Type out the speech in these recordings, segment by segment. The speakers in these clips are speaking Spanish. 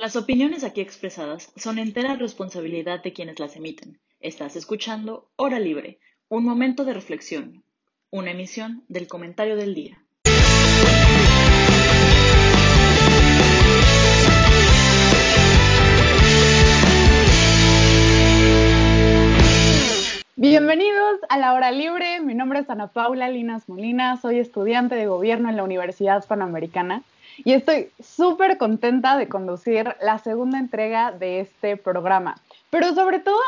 Las opiniones aquí expresadas son entera responsabilidad de quienes las emiten. Estás escuchando Hora Libre, un momento de reflexión, una emisión del comentario del día. Bienvenidos a la hora libre. Mi nombre es Ana Paula Linas Molina, soy estudiante de gobierno en la Universidad Panamericana y estoy súper contenta de conducir la segunda entrega de este programa. Pero sobre todo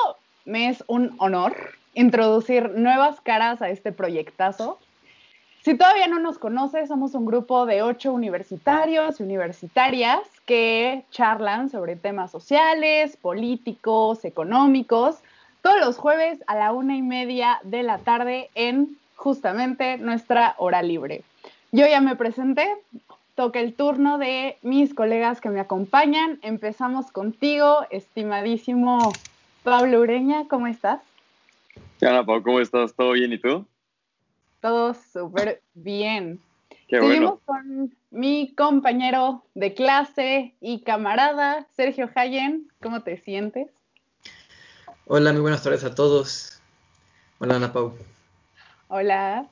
me es un honor introducir nuevas caras a este proyectazo. Si todavía no nos conoces, somos un grupo de ocho universitarios y universitarias que charlan sobre temas sociales, políticos, económicos, todos los jueves a la una y media de la tarde en justamente nuestra hora libre. Yo ya me presenté, toca el turno de mis colegas que me acompañan. Empezamos contigo, estimadísimo Pablo Ureña, ¿cómo estás? Hola, Pablo, ¿cómo estás? ¿Todo bien y tú? Todo súper bien. Qué Seguimos con mi compañero de clase y camarada, Sergio Hayen. ¿Cómo te sientes? Hola, muy buenas tardes a todos. Hola, Ana Pau. Hola.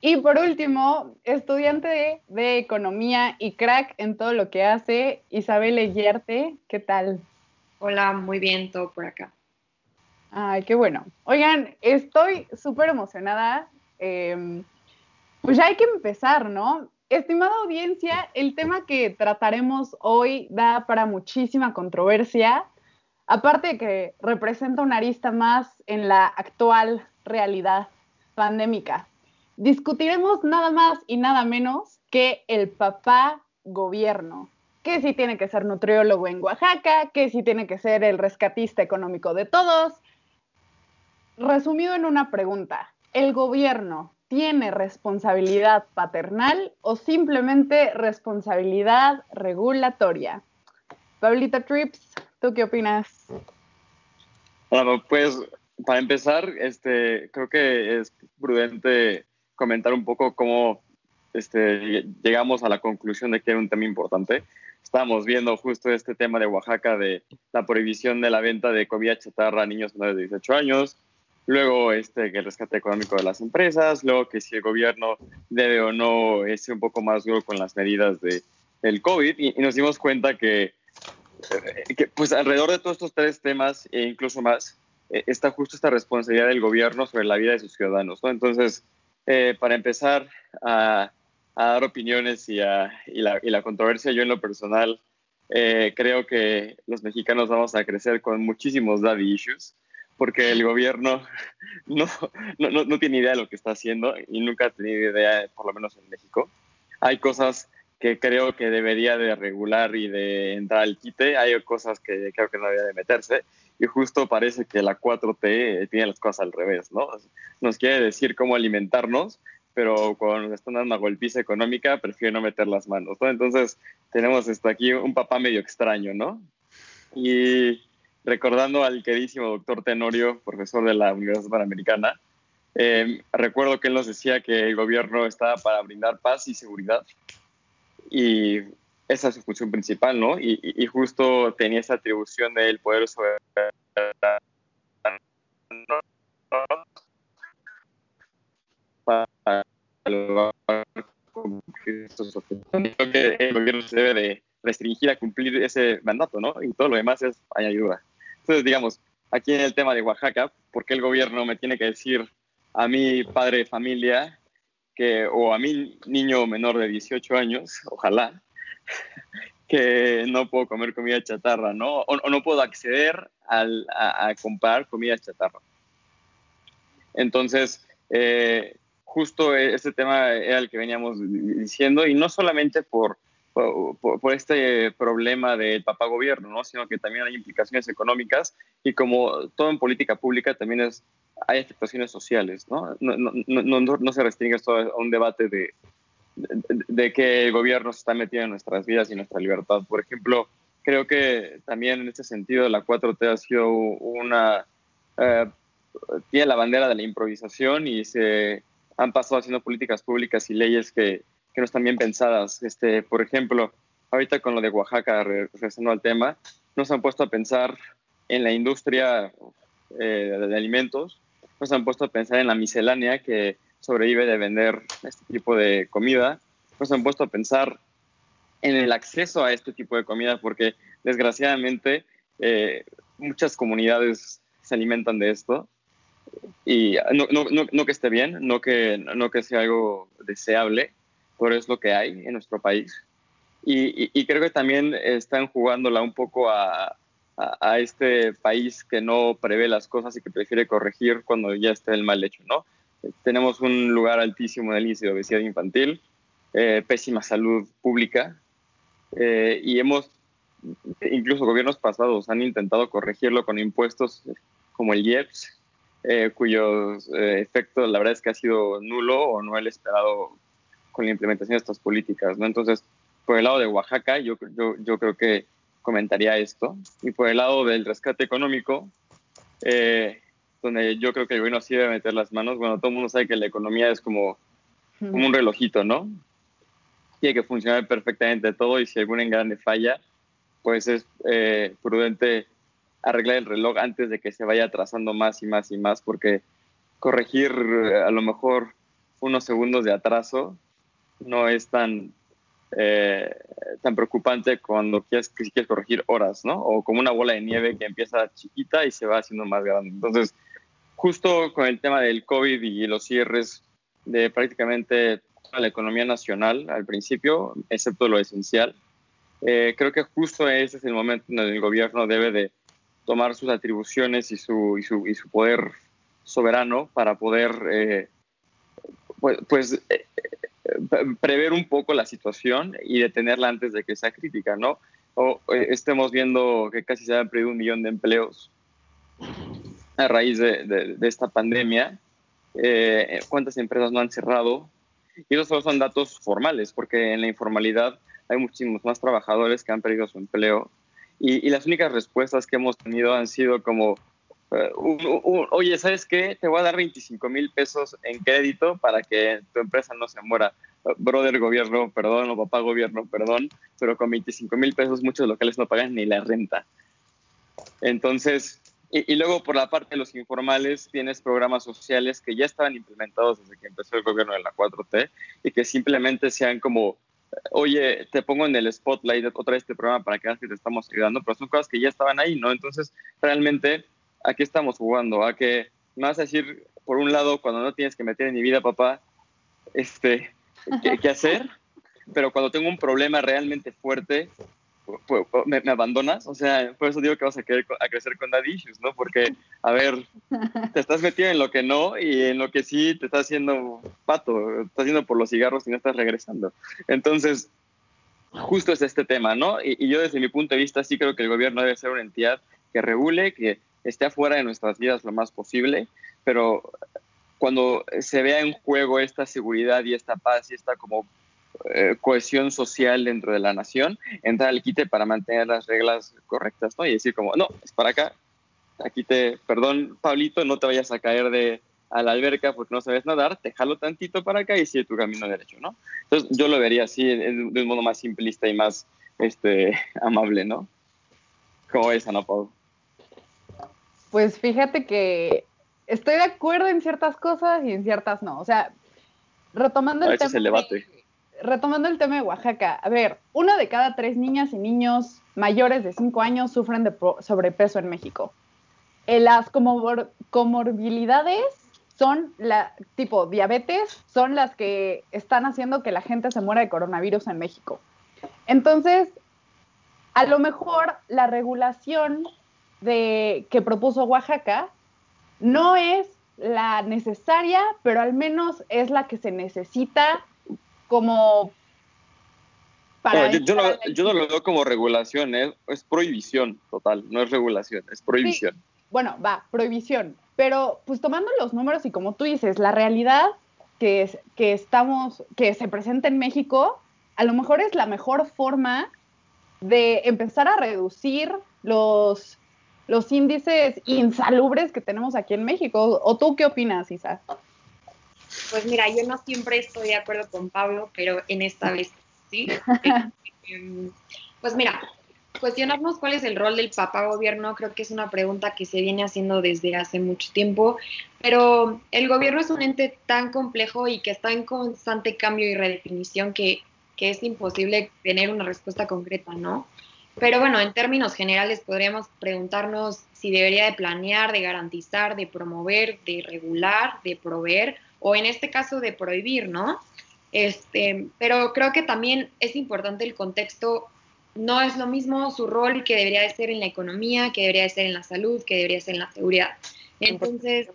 Y por último, estudiante de, economía y crack en todo lo que hace, Isabel Eyerte, ¿qué tal? Hola, muy bien, todo por acá. Ay, qué bueno. Oigan, estoy súper emocionada. Em, pues ya hay que empezar, ¿no? Estimada audiencia, el tema que trataremos hoy da para muchísima controversia, aparte de que representa una arista más en la actual realidad pandémica discutiremos nada más y nada menos que el papá gobierno. Que si tiene que ser nutriólogo en Oaxaca, que si tiene que ser el rescatista económico de todos. Resumido en una pregunta, ¿el gobierno tiene responsabilidad paternal o simplemente responsabilidad regulatoria? Pablito Trips, ¿tú qué opinas? Bueno, pues para empezar, este, creo que es prudente comentar un poco cómo este, llegamos a la conclusión de que era un tema importante. Estábamos viendo justo este tema de Oaxaca, de la prohibición de la venta de comida chatarra a niños menores de 18 años, luego este, el rescate económico de las empresas, luego que si el gobierno debe o no ser un poco más duro con las medidas de, del COVID, y, nos dimos cuenta que, eh, que, pues alrededor de todos estos tres temas e incluso más, eh, está justo esta responsabilidad del gobierno sobre la vida de sus ciudadanos. ¿no? Entonces, eh, para empezar a, dar opiniones y, la, controversia, yo en lo personal eh, creo que los mexicanos vamos a crecer con muchísimos daddy issues, porque el gobierno no, no, no, tiene idea de lo que está haciendo y nunca ha tenido idea, por lo menos en México. Hay cosas que creo que debería de regular y de entrar al quite, hay cosas que creo que no debería de meterse y justo parece que la 4T tiene las cosas al revés, ¿no? Nos quiere decir cómo alimentarnos, pero con esta una golpiza económica prefiere no meter las manos, ¿no? Entonces tenemos esto aquí un papá medio extraño, ¿no? Y recordando al queridísimo doctor Tenorio, profesor de la Universidad Panamericana, eh, recuerdo que él nos decía que el gobierno estaba para brindar paz y seguridad. Y esa es su función principal, ¿no? Y, justo tenía esa atribución del poder sobre para Creo que el gobierno se debe de restringir a cumplir ese mandato, ¿no? Y todo lo demás es ayuda. Entonces, digamos, aquí en el tema de Oaxaca, ¿por qué el gobierno me tiene que decir a mi padre de familia que, o a mi niño menor de 18 años, ojalá, que no puedo comer comida chatarra, ¿no? O, no puedo acceder a, comprar comida chatarra. Entonces, eh, justo este tema era el que veníamos diciendo, y no solamente por, por, este problema del papá gobierno, ¿no? sino que también hay implicaciones económicas y como todo en política pública también es, hay afectaciones sociales, ¿no? No, no, no, no se restringe esto a un debate de, de, que el gobierno se está metiendo en nuestras vidas y nuestra libertad. Por ejemplo, creo que también en este sentido la 4T ha sido una... Eh, tiene la bandera de la improvisación y se han pasado haciendo políticas públicas y leyes que, que no están bien pensadas. Este, por ejemplo, ahorita con lo de Oaxaca, regresando al tema, nos han puesto a pensar en la industria eh, de alimentos, nos han puesto a pensar en la miscelánea que sobrevive de vender este tipo de comida, nos han puesto a pensar en el acceso a este tipo de comida, porque desgraciadamente eh, muchas comunidades se alimentan de esto. Y no, no, no, no, que esté bien, no que, no que sea algo deseable, pero es lo que hay en nuestro país. Y, y, creo que también están jugándola un poco a, a, este país que no prevé las cosas y que prefiere corregir cuando ya está el mal hecho, ¿no? Tenemos un lugar altísimo en el índice de obesidad infantil, eh, pésima salud pública, eh, y hemos, incluso gobiernos pasados han intentado corregirlo con impuestos como el IEPS, eh, cuyos efecto la verdad es que ha sido nulo o no el esperado con la implementación de estas políticas, ¿no? Entonces, por el lado de Oaxaca, yo, yo, yo creo que comentaría esto. Y por el lado del rescate económico, eh, donde yo creo que el gobierno sí debe meter las manos, bueno, todo el mundo sabe que la economía es como, como un relojito, ¿no? Tiene que funcionar perfectamente todo y si algún engrane falla, pues es eh, prudente arreglar el reloj antes de que se vaya atrasando más y más y más, porque corregir eh, a lo mejor unos segundos de atraso no es tan eh, tan preocupante cuando quieres, quieres corregir horas, ¿no? O como una bola de nieve que empieza chiquita y se va haciendo más grande. Entonces, justo con el tema del COVID y los cierres de prácticamente toda la economía nacional al principio, excepto lo esencial, eh, creo que justo ese es el momento en el el gobierno debe de tomar sus atribuciones y su, poder soberano para poder eh, pues, pues prever un poco la situación y detenerla antes de que sea crítica, ¿no? O eh, estemos viendo que casi se han perdido un millón de empleos a raíz de, esta pandemia. Eh, ¿Cuántas empresas no han cerrado? Y esos solo son datos formales, porque en la informalidad hay muchísimos más trabajadores que han perdido su empleo. Y, y las únicas respuestas que hemos tenido han sido como, eh, oye, ¿sabes qué? Te voy a dar 25 mil pesos en crédito para que tu empresa no se muera. Brother gobierno, perdón, o papá gobierno, perdón, pero con 25 mil pesos muchos locales no pagan ni la renta. Entonces, y, luego por la parte de los informales tienes programas sociales que ya estaban implementados desde que empezó el gobierno de la 4T y que simplemente sean como, oye, te pongo en el spotlight otra vez este programa para que veas que te estamos ayudando, pero son cosas que ya estaban ahí, ¿no? Entonces, realmente ¿a qué estamos jugando? A que me vas a decir, por un lado, cuando no tienes que meter en mi vida, papá, este, ¿qué, hacer? Pero cuando tengo un problema realmente fuerte, pues, pues, me, abandonas. O sea, por eso digo que vas a, querer, a crecer con dad issues, ¿no? Porque, a ver, te estás metido en lo que no y en lo que sí te estás haciendo pato, estás haciendo por los cigarros y no estás regresando. Entonces, justo es este tema, ¿no? Y, y yo desde mi punto de vista sí creo que el gobierno debe ser una entidad que regule, que esté afuera de nuestras vidas lo más posible, pero cuando se vea en juego esta seguridad y esta paz y esta como eh, cohesión social dentro de la nación, entrar al quite para mantener las reglas correctas, ¿no? Y decir como, no, es para acá, aquí te, perdón, Pablito, no te vayas a caer de a la alberca porque no sabes nadar, te jalo tantito para acá y sigue tu camino derecho, ¿no? Entonces yo lo vería así, de, un modo más simplista y más este, amable, ¿no? ¿Cómo es, Ana Pablo? Pues fíjate que estoy de acuerdo en ciertas cosas y en ciertas no. O sea, retomando el tema. De, retomando el tema de Oaxaca, a ver, una de cada tres niñas y niños mayores de 5 años sufren de sobrepeso en México. Eh, las comorbilidades son la tipo diabetes, son las que están haciendo que la gente se muera de coronavirus en México. Entonces, a lo mejor la regulación de, que propuso Oaxaca no es la necesaria, pero al menos es la que se necesita como para... yo, no, lo veo como regulación, ¿eh? es prohibición total, no es regulación, es prohibición. bueno, va, prohibición, pero pues tomando los números y como tú dices, la realidad que, es, que estamos, que se presenta en México, a lo mejor es la mejor forma de empezar a reducir los los índices insalubres que tenemos aquí en México. ¿O tú qué opinas, Isa? Pues mira, yo no siempre estoy de acuerdo con Pablo, pero en esta vez ¿sí? Em, pues mira, cuestionarnos cuál es el rol del papá gobierno creo que es una pregunta que se viene haciendo desde hace mucho tiempo, pero el gobierno es un ente tan complejo y que está en constante cambio y redefinición que, que es imposible tener una respuesta concreta, ¿no? Pero bueno, en términos generales podríamos preguntarnos si debería de planear, de garantizar, de promover, de regular, de proveer o en este caso de prohibir, ¿no? Este, pero creo que también es importante el contexto, no es lo mismo su rol que debería de ser en la economía, que debería de ser en la salud, que debería ser en la seguridad. Entonces,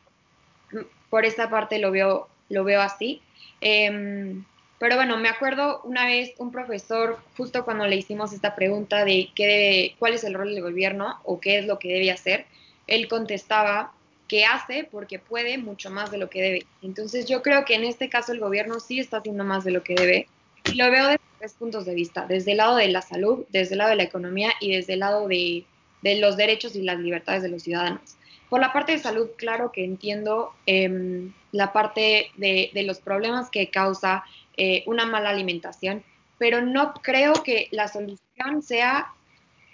por esta parte lo veo, lo veo así. Em, pero bueno, me acuerdo una vez un profesor, justo cuando le hicimos esta pregunta de qué cuál es el rol del gobierno o qué es lo que debe hacer, él contestaba que hace porque puede mucho más de lo que debe. Entonces yo creo que en este caso el gobierno sí está haciendo más de lo que debe y lo veo desde tres puntos de vista, desde el lado de la salud, desde el lado de la economía y desde el lado de, los derechos y las libertades de los ciudadanos. Por la parte de salud, claro que entiendo em, la parte de, de los problemas que causa eh, una mala alimentación, pero no creo que la solución sea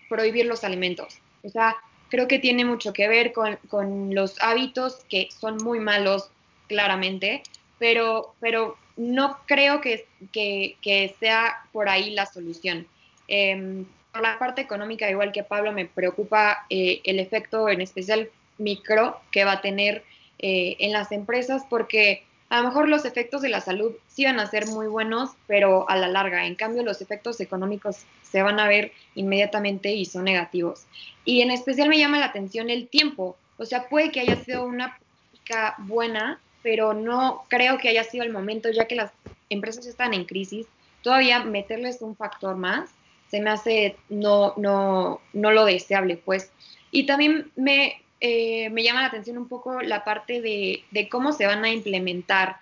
prohibir los alimentos. O sea, creo que tiene mucho que ver con, los hábitos que son muy malos, claramente, pero, pero no creo que, que, sea por ahí la solución. Em, por la parte económica, igual que Pablo, me preocupa eh, el efecto en especial micro que va a tener eh, en las empresas porque a lo mejor los efectos de la salud sí van a ser muy buenos, pero a la larga. En cambio, los efectos económicos se van a ver inmediatamente y son negativos. Y en especial me llama la atención el tiempo. O sea, puede que haya sido una política buena, pero no creo que haya sido el momento, ya que las empresas están en crisis. Todavía meterles un factor más se me hace no, no, no lo deseable, pues. Y también me, eh, me llama la atención un poco la parte de, cómo se van a implementar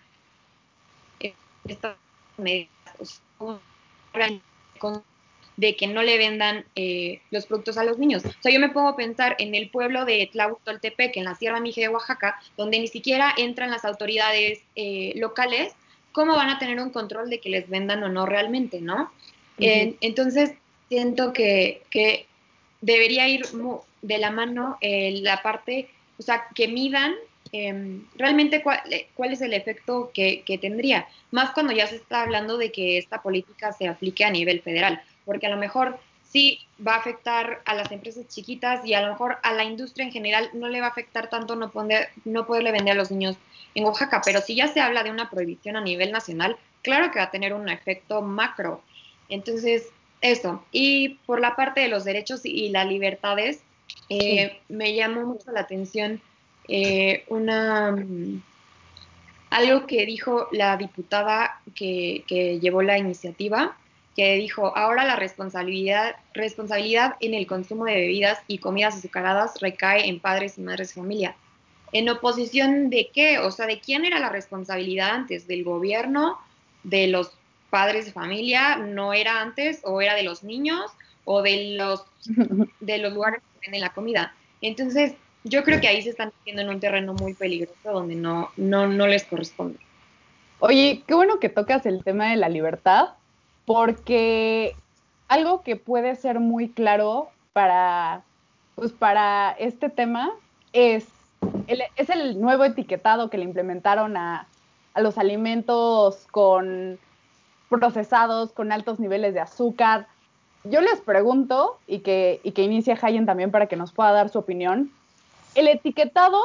estas medidas de que no le vendan eh, los productos a los niños. O sea, yo me pongo a pensar en el pueblo de Tlahuitoltepec, en la Sierra Mije de Oaxaca, donde ni siquiera entran las autoridades eh, locales, ¿cómo van a tener un control de que les vendan o no realmente, no? entonces, siento que, que debería ir de la mano eh, la parte, o sea, que midan em, realmente cuál, cuál, es el efecto que, tendría, más cuando ya se está hablando de que esta política se aplique a nivel federal, porque a lo mejor sí va a afectar a las empresas chiquitas y a lo mejor a la industria en general no le va a afectar tanto no, poder, no poderle vender a los niños en Oaxaca, pero si ya se habla de una prohibición a nivel nacional, claro que va a tener un efecto macro. Entonces, eso. Y por la parte de los derechos y las libertades, eh, me llamó mucho la atención eh, una mm, algo que dijo la diputada que, llevó la iniciativa, que dijo, ahora la responsabilidad, responsabilidad en el consumo de bebidas y comidas azucaradas recae en padres y madres de familia. ¿En oposición de qué? O sea, ¿de quién era la responsabilidad antes? ¿Del gobierno? ¿De los padres de familia? ¿No era antes? ¿O era de los niños? ¿O de los, de los lugares en la comida. Entonces, yo creo que ahí se están metiendo en un terreno muy peligroso donde no, no, no les corresponde. Oye, qué bueno que tocas el tema de la libertad, porque algo que puede ser muy claro para, pues para este tema es el, es el nuevo etiquetado que le implementaron a, a los alimentos con procesados, con altos niveles de azúcar, yo les pregunto, y que, y que inicie Hayen también para que nos pueda dar su opinión, el etiquetado,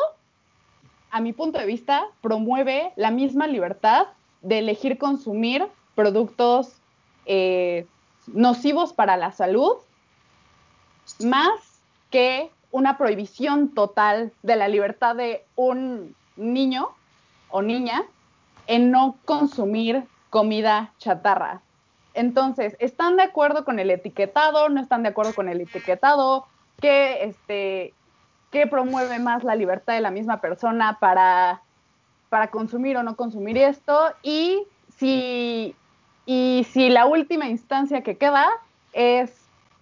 a mi punto de vista, promueve la misma libertad de elegir consumir productos eh, nocivos para la salud, más que una prohibición total de la libertad de un niño o niña en no consumir comida chatarra. Entonces, ¿están de acuerdo con el etiquetado? ¿No están de acuerdo con el etiquetado? ¿Qué, este, promueve más la libertad de la misma persona para, para consumir o no consumir esto? Y si, y si la última instancia que queda es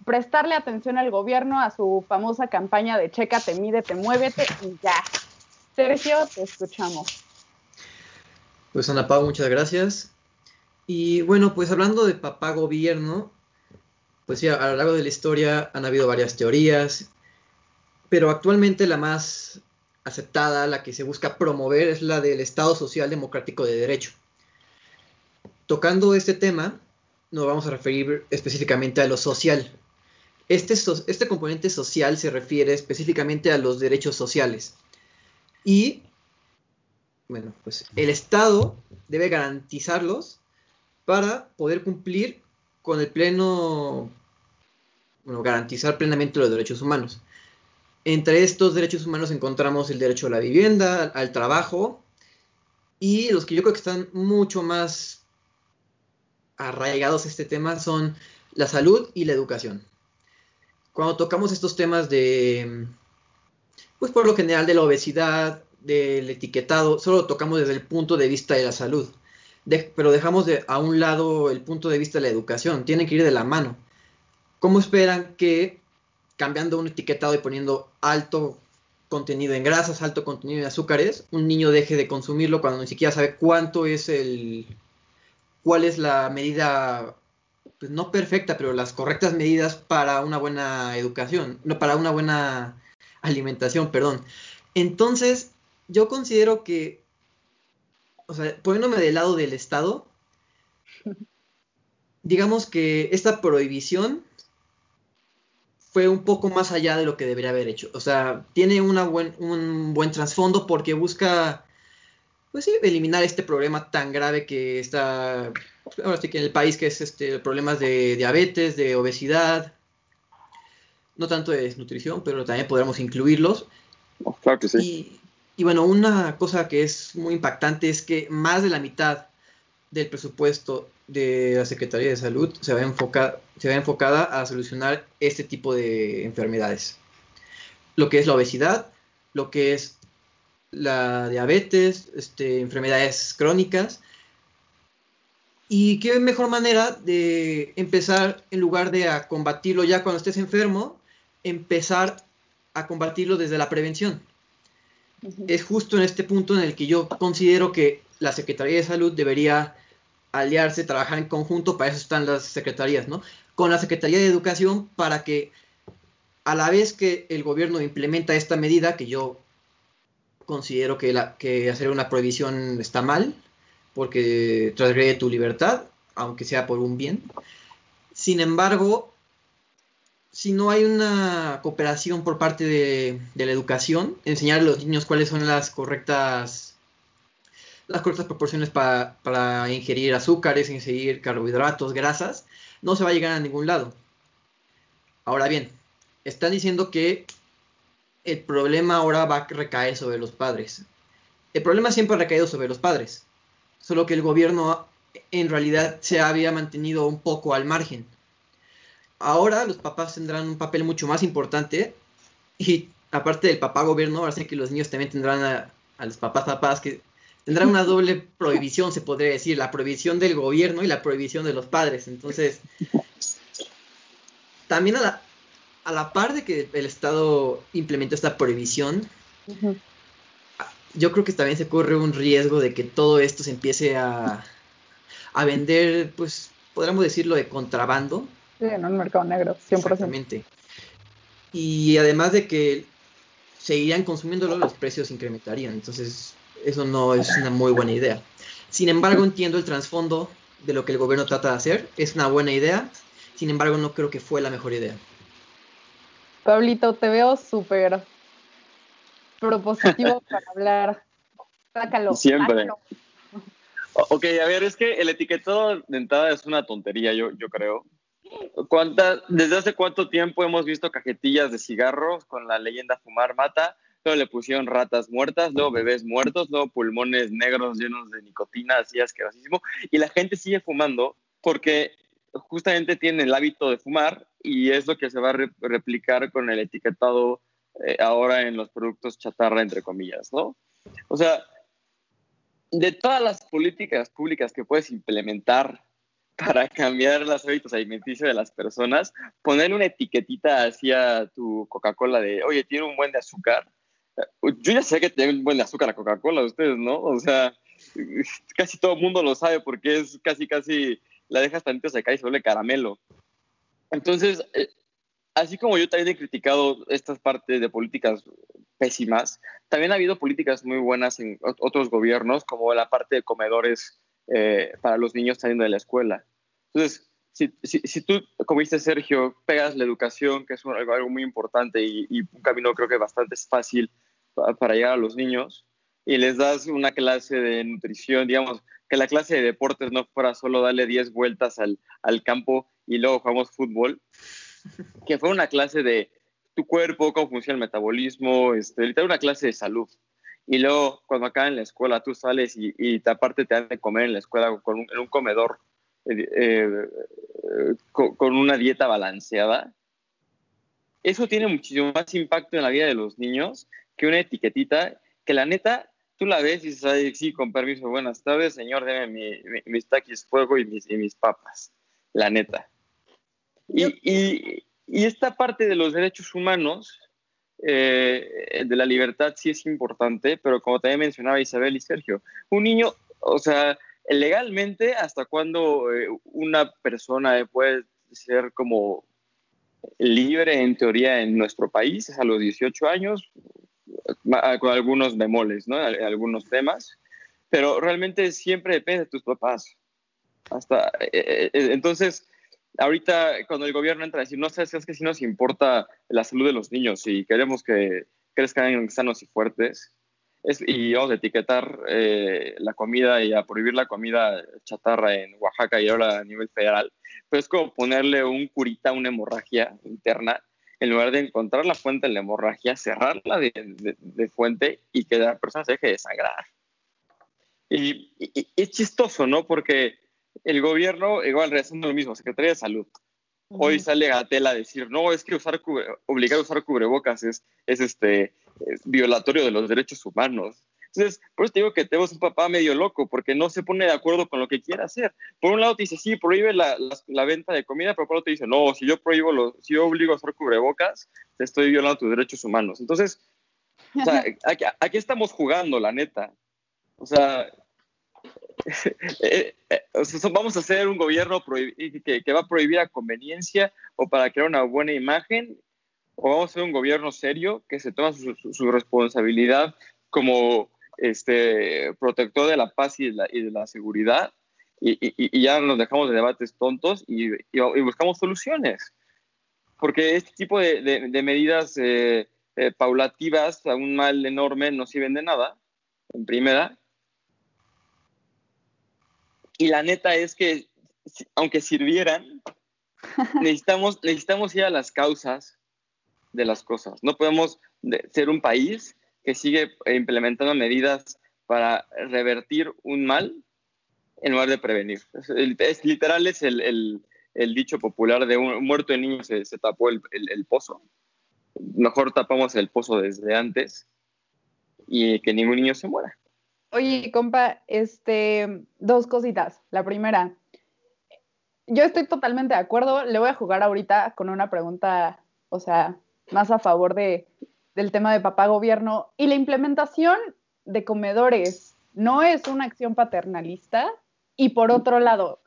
prestarle atención al gobierno a su famosa campaña de chécate, mídete, muévete y ya. Sergio, te escuchamos. Pues Ana Pau, muchas gracias. Y bueno, pues hablando de papá gobierno, pues sí, a lo largo de la historia han habido varias teorías, pero actualmente la más aceptada, la que se busca promover, es la del Estado Social Democrático de Derecho. Tocando este tema, nos vamos a referir específicamente a lo social. Este, este componente social se refiere específicamente a los derechos sociales. Y, bueno, pues el Estado debe garantizarlos para poder cumplir con el pleno, bueno, garantizar plenamente los derechos humanos. Entre estos derechos humanos encontramos el derecho a la vivienda, al trabajo, y los que yo creo que están mucho más arraigados este tema son la salud y la educación. Cuando tocamos estos temas de, pues por lo general de la obesidad, del etiquetado, solo tocamos desde el punto de vista de la salud, pero dejamos de, a un lado el punto de vista de la educación, tienen que ir de la mano. ¿Cómo esperan que cambiando un etiquetado y poniendo alto contenido en grasas, alto contenido en azúcares, un niño deje de consumirlo cuando ni siquiera sabe cuánto es el, cuál es la medida, pues no perfecta, pero las correctas medidas para una buena educación, no para una buena alimentación, perdón. Entonces, yo considero que, o sea, poniéndome del lado del Estado, digamos que esta prohibición fue un poco más allá de lo que debería haber hecho. O sea, tiene una buen, un buen trasfondo porque busca, pues sí, eliminar este problema tan grave que está, ahora sí que en el país, que es este, problemas de diabetes, de obesidad, no tanto de desnutrición, pero también podríamos incluirlos. Oh, claro que sí. y bueno, una cosa que es muy impactante es que más de la mitad del presupuesto de la Secretaría de Salud se va, enfocada, se va enfocada a solucionar este tipo de enfermedades. Lo que es la obesidad, lo que es la diabetes, este, enfermedades crónicas. Y qué mejor manera de empezar, en lugar de a combatirlo ya cuando estés enfermo, empezar a combatirlo desde la prevención. Es justo en este punto en el que yo considero que la Secretaría de Salud debería aliarse, trabajar en conjunto, para eso están las secretarías, ¿no? Con la Secretaría de Educación para que a la vez que el gobierno implementa esta medida, que yo considero que, hacer una prohibición está mal, porque transgrede tu libertad, aunque sea por un bien. Sin embargo, si no hay una cooperación por parte de, de la educación, enseñar a los niños cuáles son las correctas las cortas proporciones para, ingerir azúcares, ingerir carbohidratos, grasas, no se va a llegar a ningún lado. Ahora bien, están diciendo que el problema ahora va a recaer sobre los padres. El problema siempre ha recaído sobre los padres, solo que el gobierno en realidad se había mantenido un poco al margen. Ahora los papás tendrán un papel mucho más importante y aparte del papá gobierno, ahora sí que los niños también tendrán a, a los papás papás que tendrá una doble prohibición, se podría decir, la prohibición del gobierno y la prohibición de los padres. Entonces, también a la, a la par de que el Estado implementó esta prohibición, yo creo que también se corre un riesgo de que todo esto se empiece a, a vender, pues, podríamos decirlo, de contrabando. Sí, en un mercado negro, 100%. Exactamente. Y además de que seguirían consumiéndolo, los precios incrementarían. Entonces, eso no es una muy buena idea. Sin embargo, entiendo el trasfondo de lo que el gobierno trata de hacer. Es una buena idea. Sin embargo, no creo que fue la mejor idea. Pablito, te veo súper propositivo para hablar. Sácalo. Siempre. Ok, a ver, es que el etiquetado de entrada es una tontería, yo, yo creo. ¿Desde hace cuánto tiempo hemos visto cajetillas de cigarros con la leyenda fumar mata? luego le pusieron ratas muertas, luego bebés muertos, luego pulmones negros llenos de nicotina, así asquerosísimo, y la gente sigue fumando porque justamente tiene el hábito de fumar y es lo que se va a replicar con el etiquetado eh, ahora en los productos chatarra, entre comillas, ¿no? O sea, de todas las políticas públicas que puedes implementar para cambiar los hábitos alimenticios de las personas, poner una etiquetita hacia tu Coca-Cola de, oye, tiene un buen de azúcar, yo ya sé que tiene un buen azúcar la Coca-Cola, ustedes, ¿no? O sea, casi todo el mundo lo sabe porque es casi, casi, la dejas tantito secar y se vuelve caramelo. Entonces, eh, así como yo también he criticado estas partes de políticas pésimas, también ha habido políticas muy buenas en otros gobiernos, como la parte de comedores eh, para los niños saliendo de la escuela. Entonces, si, si, tú, como dice Sergio, pegas la educación, que es algo, algo, muy importante y, y, un camino creo que bastante fácil para llegar a los niños, y les das una clase de nutrición, digamos, que la clase de deportes no fuera solo darle 10 vueltas al, al campo y luego jugamos fútbol, que fue una clase de tu cuerpo, cómo funciona el metabolismo, este, literal una clase de salud. Y luego, cuando acá en la escuela tú sales y, y aparte te dan de comer en la escuela con un, en un comedor eh, eh, con, con, una dieta balanceada, eso tiene muchísimo más impacto en la vida de los niños que una etiquetita que la neta tú la ves y dices, sí, con permiso, buenas tardes, señor, deme mi, mis taquis fuego y mis, y mis papas, la neta. Y, y, y, esta parte de los derechos humanos, eh, de la libertad, sí es importante, pero como también mencionaba Isabel y Sergio, un niño, o sea, legalmente, ¿hasta cuándo eh, una persona puede ser como libre en teoría en nuestro país? Es a los 18 años, con algunos bemoles, ¿no? Algunos temas, pero realmente siempre depende de tus papás. Hasta, eh, eh, entonces, ahorita cuando el gobierno entra a decir, no sé, es que si nos importa la salud de los niños y queremos que crezcan sanos y fuertes, es, y vamos a etiquetar eh, la comida y a prohibir la comida chatarra en Oaxaca y ahora a nivel federal, pues es como ponerle un curita, una hemorragia interna en lugar de encontrar la fuente de la hemorragia, cerrarla de, fuente y que la persona se deje de sangrar. Y, es chistoso, ¿no? Porque el gobierno, igual, realizando lo mismo, Secretaría de Salud, uh -huh. hoy sale Gatel a decir, no, es que usar cubre, obligar a usar cubrebocas es, es, este, es violatorio de los derechos humanos. Entonces, por eso te digo que tenemos un papá medio loco, porque no se pone de acuerdo con lo que quiere hacer. Por un lado te dice, sí, prohíbe la, la, la venta de comida, pero por otro te dice, no, si yo prohíbo, lo, si yo obligo a usar cubrebocas, te estoy violando tus derechos humanos. Entonces, o sea, aquí, aquí, estamos jugando, la neta. O sea, eh, eh, vamos a hacer un gobierno que, que va a prohibir a conveniencia o para crear una buena imagen, o vamos a hacer un gobierno serio que se toma su, su, su responsabilidad como este, protector de la paz y de la, y de la seguridad y, y, y, ya nos dejamos de debates tontos y, y buscamos soluciones. Porque este tipo de, de, de medidas eh, eh, paulativas a un mal enorme no sirven de nada, en primera. Y la neta es que, aunque sirvieran, necesitamos, necesitamos ir a las causas de las cosas. No podemos ser un país que sigue implementando medidas para revertir un mal en lugar de prevenir. Es, es literal es el, el, el, dicho popular de un muerto de niño se, se tapó el, el, pozo. Mejor tapamos el pozo desde antes y que ningún niño se muera. Oye, compa, este, dos cositas. La primera, yo estoy totalmente de acuerdo. Le voy a jugar ahorita con una pregunta, o sea, más a favor de, del tema de papá gobierno y la implementación de comedores no es una acción paternalista y por otro lado,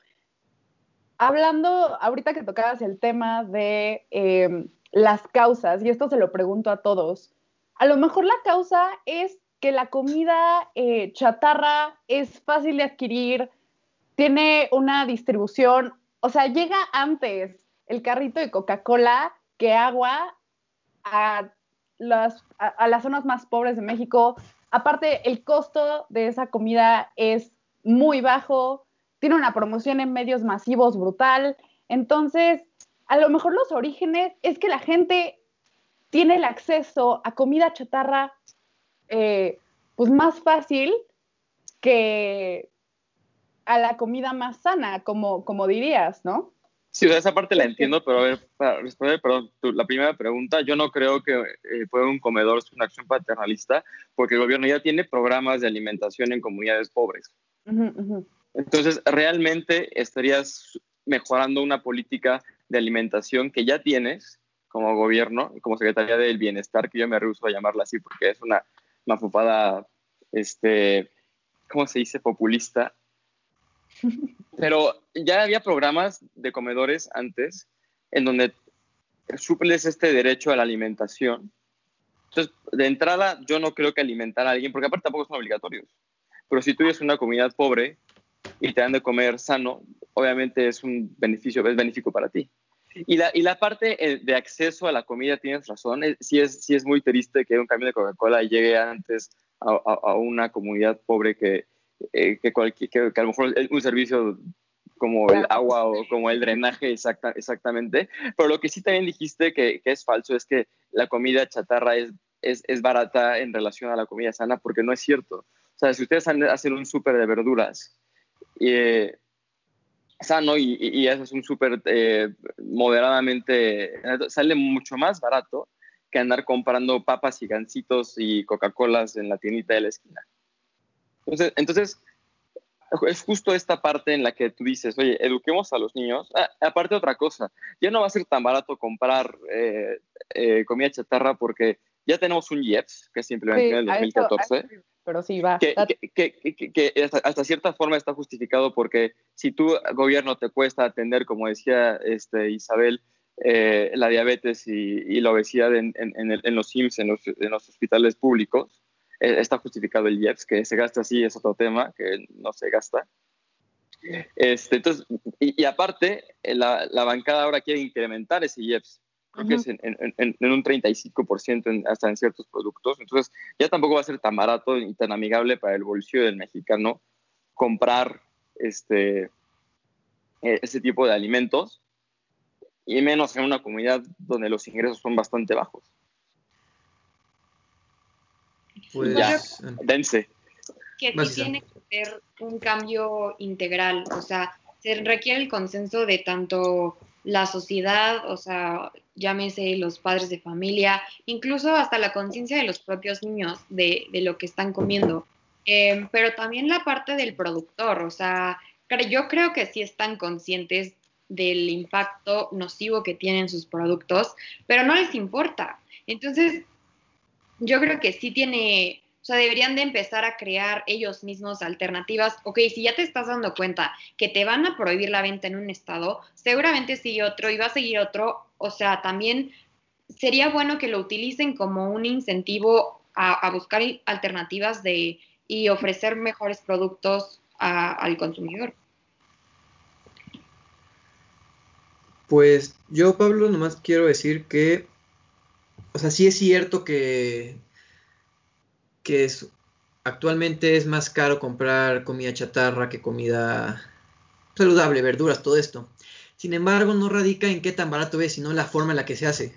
hablando ahorita que tocabas el tema de eh, las causas, y esto se lo pregunto a todos, a lo mejor la causa es que la comida eh, chatarra es fácil de adquirir, tiene una distribución, o sea, llega antes el carrito de Coca-Cola que agua a las, a, a, las zonas más pobres de México. Aparte, el costo de esa comida es muy bajo, tiene una promoción en medios masivos brutal. Entonces, a lo mejor los orígenes es que la gente tiene el acceso a comida chatarra eh, pues más fácil que a la comida más sana, como, como dirías, ¿no? Sí, o sea, esa parte la entiendo, pero a ver, para responder, perdón, tu, la primera pregunta, yo no creo que eh, un comedor ser una acción paternalista, porque el gobierno ya tiene programas de alimentación en comunidades pobres. Uh -huh, uh -huh. Entonces, realmente estarías mejorando una política de alimentación que ya tienes como gobierno, como Secretaría del Bienestar, que yo me rehuso a llamarla así porque es una mafupada este, ¿cómo se dice? Populista. Pero ya había programas de comedores antes en donde suples este derecho a la alimentación. Entonces, de entrada, yo no creo que alimentar a alguien, porque aparte tampoco son obligatorios. Pero si tú eres una comunidad pobre y te dan de comer sano, obviamente es un beneficio, es benéfico para ti. Y la, y la parte eh, de acceso a la comida, tienes razón, sí, es, sí es muy triste que un cambio de Coca-Cola llegue antes a, a, una comunidad pobre que, eh, que, cualquier, que, a lo mejor un servicio como el agua o como el drenaje exacta, exactamente. Pero lo que sí también dijiste que, que es falso es que la comida chatarra es, es, es, barata en relación a la comida sana, porque no es cierto. O sea, si ustedes hacen un súper de verduras, eh, sano y, y, es un súper eh, moderadamente, sale mucho más barato que andar comprando papas y gancitos y Coca-Colas en la tiendita de la esquina. Entonces, entonces, es justo esta parte en la que tú dices, oye, eduquemos a los niños. Ah, aparte otra cosa, ya no va a ser tan barato comprar eh, eh, comida chatarra porque ya tenemos un IEPS que se implementó en el 2014 pero sí va. Que, que, hasta, cierta forma está justificado porque si tu gobierno te cuesta atender, como decía este, Isabel, eh, la diabetes y, la obesidad en, los SIMS, en los, hospitales públicos, eh, está justificado el IEPS, que se gasta así, es otro tema, que no se gasta. Este, entonces, y, aparte, la, la, bancada ahora quiere incrementar ese IEPS creo que es en, en, en un 35% hasta en ciertos productos. Entonces, ya tampoco va a ser tan barato y tan amigable para el bolsillo del mexicano comprar este, e, ese tipo de alimentos y menos en una comunidad donde los ingresos son bastante bajos. Pues ya, dense. Que sí tiene que ser un cambio integral, o sea, se requiere el consenso de tanto la sociedad, o sea, llámese los padres de familia, incluso hasta la conciencia de los propios niños de, lo que están comiendo. Em, pero también la parte del productor, o sea, yo creo que sí están conscientes del impacto nocivo que tienen sus productos, pero no les importa. Entonces, yo creo que sí tiene, o sea, deberían de empezar a crear ellos mismos alternativas. Ok, si ya te estás dando cuenta que te van a prohibir la venta en un estado, seguramente sigue otro y va a seguir otro. O sea, también sería bueno que lo utilicen como un incentivo a, buscar alternativas de, y ofrecer mejores productos al consumidor. Pues yo, Pablo, nomás quiero decir que, o sea, sí es cierto que que es, actualmente es más caro comprar comida chatarra que comida saludable, verduras, todo esto. Sin embargo, no radica en qué tan barato es, sino en la forma en la que se hace.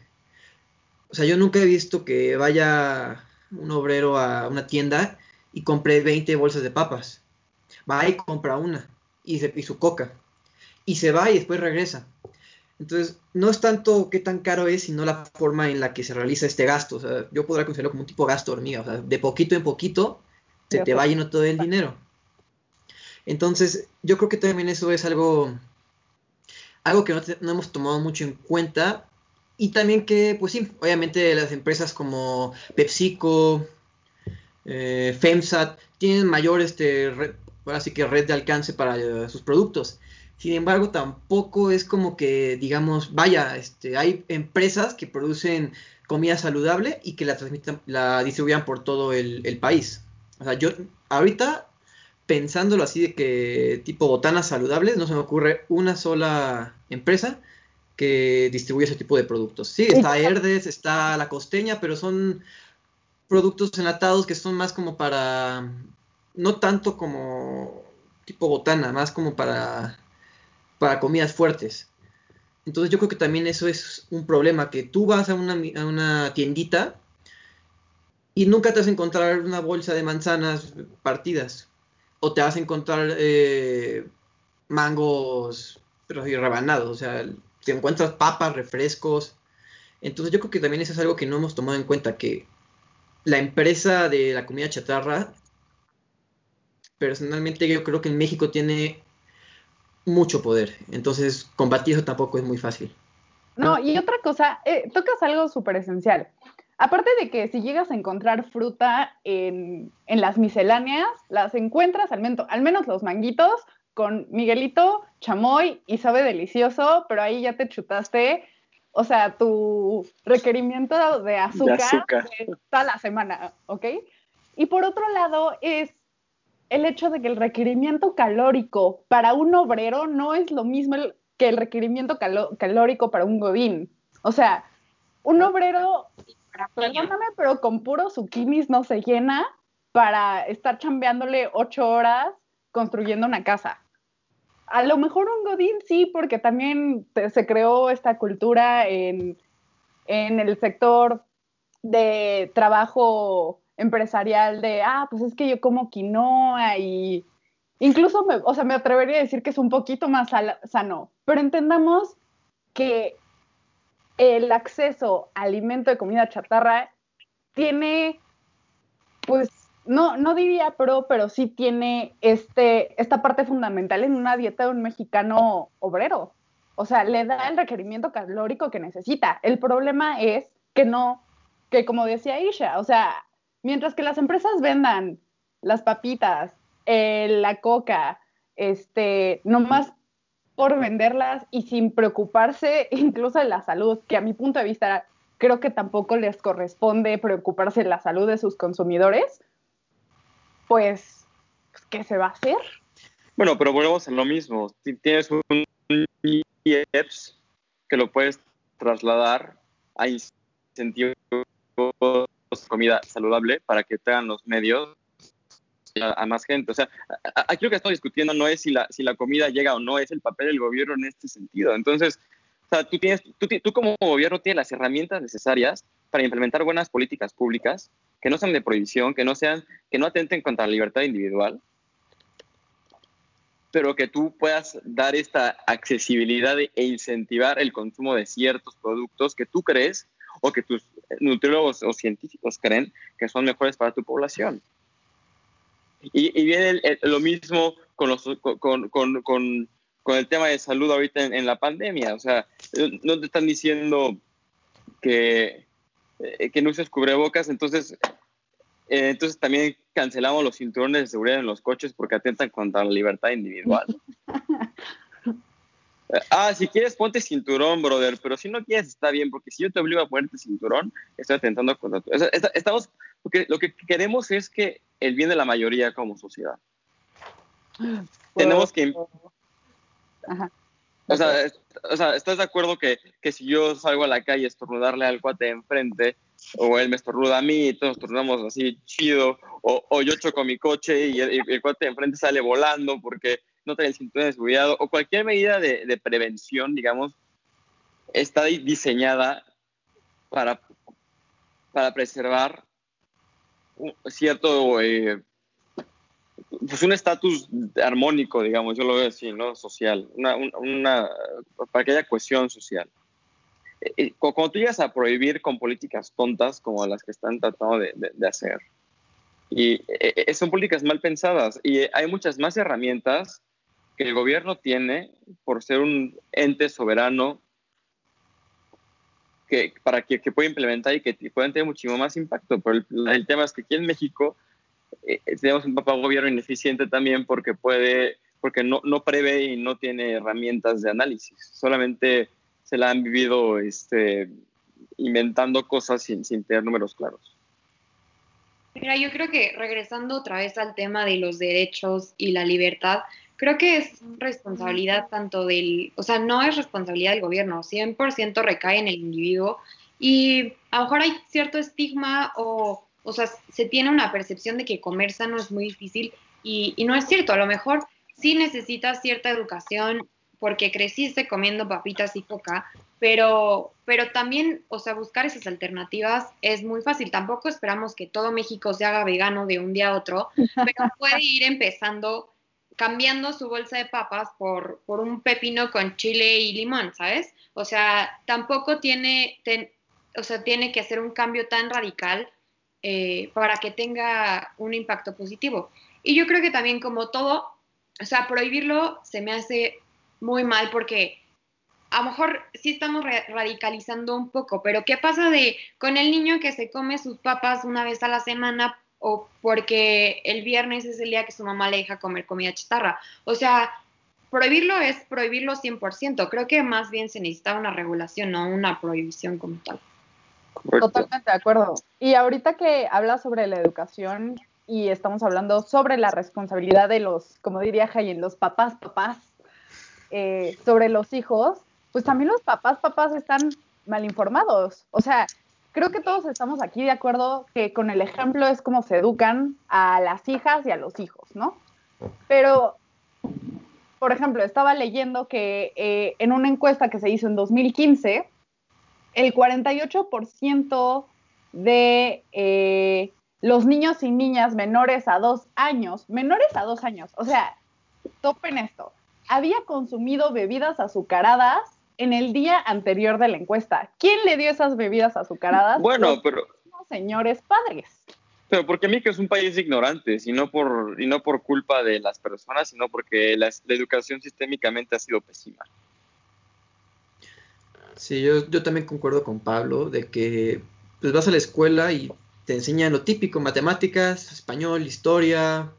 O sea, yo nunca he visto que vaya un obrero a una tienda y compre 20 bolsas de papas. Va y compra una y, y su coca. Y se va y después regresa. Entonces, no es tanto qué tan caro es, sino la forma en la que se realiza este gasto. O sea, yo podría considerarlo como un tipo de gasto hormiga. O sea, de poquito en poquito se te va yendo todo el dinero. Entonces, yo creo que también eso es algo, algo que no, hemos tomado mucho en cuenta. Y también que, pues sí, obviamente las empresas como PepsiCo, eh, FEMSAT, tienen mayor este, red, ahora sí que red de alcance para eh, sus productos. Sin embargo, tampoco es como que, digamos, vaya, este, hay empresas que producen comida saludable y que la transmitan, la distribuyan por todo el, país. O sea, yo ahorita pensándolo así de que tipo botanas saludables, no se me ocurre una sola empresa que distribuya ese tipo de productos. Sí, está Herdes, está La Costeña, pero son productos enlatados que son más como para, no tanto como tipo botana, más como para para comidas fuertes. Entonces yo creo que también eso es un problema, que tú vas a una, a una tiendita y nunca te vas a encontrar una bolsa de manzanas partidas. O te vas a encontrar eh, mangos, pero rebanados. O sea, te encuentras papas, refrescos. Entonces yo creo que también eso es algo que no hemos tomado en cuenta, que la empresa de la comida chatarra, personalmente yo creo que en México tiene mucho poder. Entonces, combatir eso tampoco es muy fácil. No, y otra cosa, eh, tocas algo súper esencial. aparte de que si llegas a encontrar fruta en, las misceláneas, las encuentras, al menos, al menos los manguitos, con Miguelito, chamoy y sabe delicioso, pero ahí ya te chutaste, o sea, tu requerimiento de azúcar, de azúcar. toda la semana, ¿ok? Y por otro lado es el hecho de que el requerimiento calórico para un obrero no es lo mismo que el requerimiento calórico para un godín. O sea, un obrero, perdóname, pero con puro zucchinis no se llena para estar chambeándole ocho horas construyendo una casa. A lo mejor un godín sí, porque también se creó esta cultura en, en el sector de trabajo empresarial de, ah, pues es que yo como quinoa y incluso, me, o sea, me atrevería a decir que es un poquito más sano, pero entendamos que el acceso a alimento de comida chatarra tiene, pues, no, no diría pro, pero sí tiene este, esta parte fundamental en una dieta de un mexicano obrero. O sea, le da el requerimiento calórico que necesita. El problema es que no, que como decía Isha, o sea, mientras que las empresas vendan las papitas, la coca, este, nomás por venderlas y sin preocuparse incluso de la salud, que a mi punto de vista creo que tampoco les corresponde preocuparse de la salud de sus consumidores, pues, ¿qué se va a hacer? Bueno, pero volvemos a lo mismo. Tienes un IEPS que lo puedes trasladar a incentivos comida saludable para que tengan los medios a, más gente. O sea, aquí lo que estamos discutiendo no es si la, si la comida llega o no, es el papel del gobierno en este sentido. Entonces, o sea, tú, tienes, tú, tú como gobierno tienes las herramientas necesarias para implementar buenas políticas públicas que no sean de prohibición, que no, sean, que no atenten contra la libertad individual, pero que tú puedas dar esta accesibilidad e incentivar el consumo de ciertos productos que tú crees o que tus nutriólogos o científicos creen que son mejores para tu población. Y, viene lo mismo con, los, con, con, con, el tema de salud ahorita en, la pandemia. O sea, no te están diciendo que, eh, que no uses cubrebocas, entonces, eh, entonces también cancelamos los cinturones de seguridad en los coches porque atentan contra la libertad individual. Ah, si quieres ponte cinturón, brother, pero si no quieres está bien, porque si yo te obligo a ponerte cinturón, estoy atentando contra tu... estamos, porque lo que queremos es que el bien de la mayoría como sociedad. Tenemos que... Ajá. O sea, o sea, ¿estás de acuerdo que, que, si yo salgo a la calle a estornudarle al cuate de enfrente, o él me estornuda a mí y todos estornudamos así chido, o, o yo choco mi coche y el, el, cuate de enfrente sale volando porque no trae el cinturón de seguridad o cualquier medida de, prevención, digamos, está diseñada para, para preservar un cierto, eh, pues un estatus armónico, digamos, yo lo veo así, ¿no? Social, una, para que haya cohesión social. Eh, eh, cuando tú llegas a prohibir con políticas tontas como las que están tratando de, de hacer, y son políticas mal pensadas y hay muchas más herramientas que el gobierno tiene por ser un ente soberano que, para que, que pueda implementar y que puedan tener muchísimo más impacto. Pero el, tema es que aquí en México eh, tenemos un papá gobierno ineficiente también porque puede, porque no, no prevé y no tiene herramientas de análisis. Solamente se la han vivido este, inventando cosas sin, sin tener números claros. Mira, yo creo que regresando otra vez al tema de los derechos y la libertad, creo que es responsabilidad tanto del, o sea, no es responsabilidad del gobierno, 100% recae en el individuo y a lo mejor hay cierto estigma o, o sea, se tiene una percepción de que comer sano es muy difícil y, y no es cierto, a lo mejor sí necesitas cierta educación porque creciste comiendo papitas y coca, pero, pero también, o sea, buscar esas alternativas es muy fácil. Tampoco esperamos que todo México se haga vegano de un día a otro, pero puede ir empezando cambiando su bolsa de papas por, por un pepino con chile y limón, ¿sabes? O sea, tampoco tiene, o sea, tiene que hacer un cambio tan radical eh, para que tenga un impacto positivo. Y yo creo que también como todo, o sea, prohibirlo se me hace muy mal porque a lo mejor sí estamos radicalizando un poco, pero ¿qué pasa de con el niño que se come sus papas una vez a la semana o porque el viernes es el día que su mamá le deja comer comida chatarra? O sea, prohibirlo es prohibirlo 100%. Creo que más bien se necesita una regulación, no una prohibición como tal. Totalmente de acuerdo. Y ahorita que habla sobre la educación y estamos hablando sobre la responsabilidad de los, como diría Jayen, los papás, papás, eh, sobre los hijos, pues también los papás, papás están mal informados. O sea, creo que todos estamos aquí de acuerdo que con el ejemplo es como se educan a las hijas y a los hijos, ¿no? Pero, por ejemplo, estaba leyendo que eh, en una encuesta que se hizo en 2015, el 48% de eh, los niños y niñas menores a dos años, menores a dos años, o sea, topen esto, había consumido bebidas azucaradas en el día anterior de la encuesta. ¿Quién le dio esas bebidas azucaradas? Bueno, pero... Señores padres. Pero porque México es un país ignorante, y no por, y no por culpa de las personas, sino porque la, educación sistémicamente ha sido pésima. Sí, yo, yo también concuerdo con Pablo de que pues vas a la escuela y te enseñan lo típico, matemáticas, español, historia,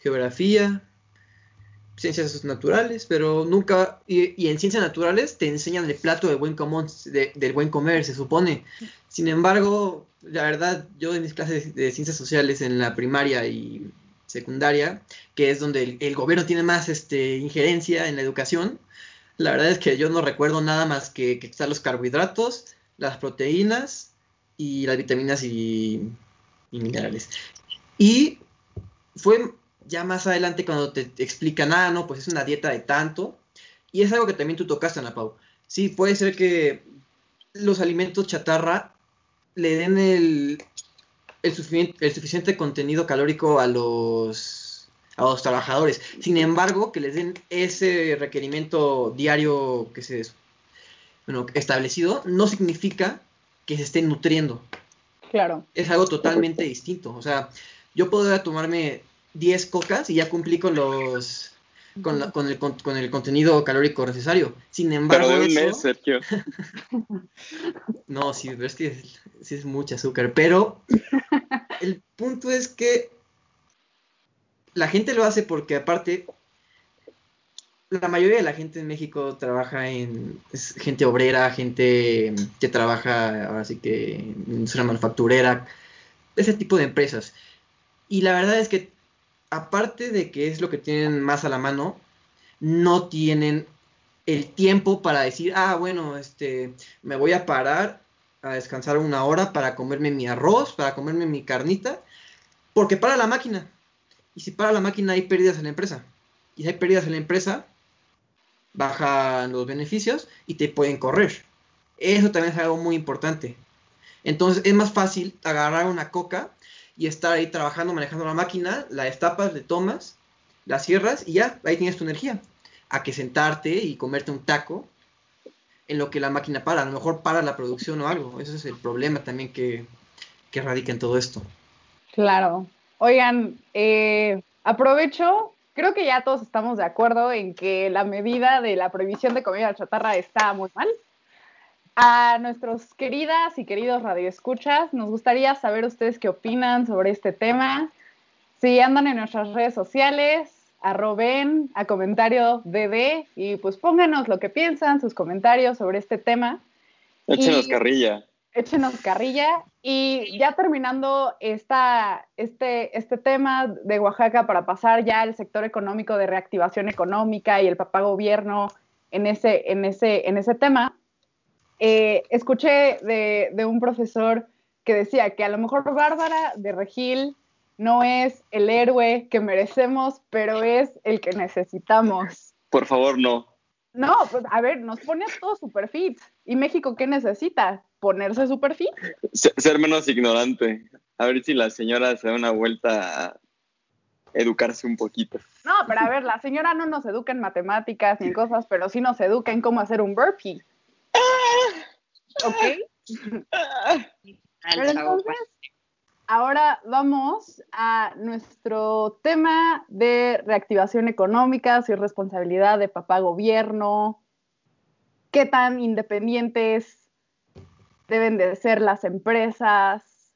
geografía, ciencias naturales, pero nunca, y, en ciencias naturales te enseñan el plato del buen común, del buen comer, se supone. Sin embargo, la verdad, yo en mis clases de ciencias sociales en la primaria y secundaria, que es donde el, gobierno tiene más este, injerencia en la educación, la verdad es que yo no recuerdo nada más que, están los carbohidratos, las proteínas y las vitaminas y, y minerales. Y fue ya más adelante cuando te, explican, ah, no, pues es una dieta de tanto. Y es algo que también tú tocaste, Ana Pau. Sí, puede ser que los alimentos chatarra le den el, el, suficiente, contenido calórico a los, a los trabajadores. Sin embargo, que les den ese requerimiento diario que se bueno, establecido, no significa que se estén nutriendo. Claro. Es algo totalmente distinto. O sea, yo podría tomarme 10 cocas y ya cumplí con los con, con, el, con, el contenido calórico necesario. Sin embargo, pero de un mes, Sergio. no, sí, pero es que sí es mucho azúcar. Pero el punto es que la gente lo hace porque aparte la mayoría de la gente en México trabaja en es gente obrera, gente que trabaja ahora sí que en industria manufacturera, ese tipo de empresas. Y la verdad es que aparte de que es lo que tienen más a la mano, no tienen el tiempo para decir, ah, bueno, este, me voy a parar a descansar una hora para comerme mi arroz, para comerme mi carnita, porque para la máquina. Y si para la máquina hay pérdidas en la empresa. Y si hay pérdidas en la empresa, bajan los beneficios y te pueden correr. Eso también es algo muy importante. Entonces es más fácil agarrar una coca y estar ahí trabajando, manejando la máquina, la destapas, le tomas, la cierras y ya, ahí tienes tu energía. A que sentarte y comerte un taco en lo que la máquina para. A lo mejor para la producción o algo. Ese es el problema también que, que radica en todo esto. Claro. Oigan, eh, aprovecho, creo que ya todos estamos de acuerdo en que la medida de la prohibición de comida chatarra está muy mal. A nuestros queridas y queridos radioescuchas, nos gustaría saber ustedes qué opinan sobre este tema. Si andan en nuestras redes sociales, arroben a comentario DD y pues pónganos lo que piensan, sus comentarios sobre este tema. Échenos carrilla. Échenos carrilla. Y ya terminando esta, este, este tema de Oaxaca para pasar ya al sector económico de reactivación económica y el papá gobierno en ese, en ese, en ese tema, eh, escuché de, un profesor que decía que a lo mejor Bárbara de Regil no es el héroe que merecemos, pero es el que necesitamos. Por favor, no. No, pues a ver, nos pone todo super fit. ¿Y México qué necesita? ¿Ponerse super fit? Ser menos ignorante. A ver si la señora se da una vuelta a educarse un poquito. No, pero a ver, la señora no nos educa en matemáticas ni en cosas, pero sí nos educa en cómo hacer un burpee. ¿Ok? entonces, ahora vamos a nuestro tema de reactivación económica, si responsabilidad de papá gobierno. qué tan independientes deben de ser las empresas.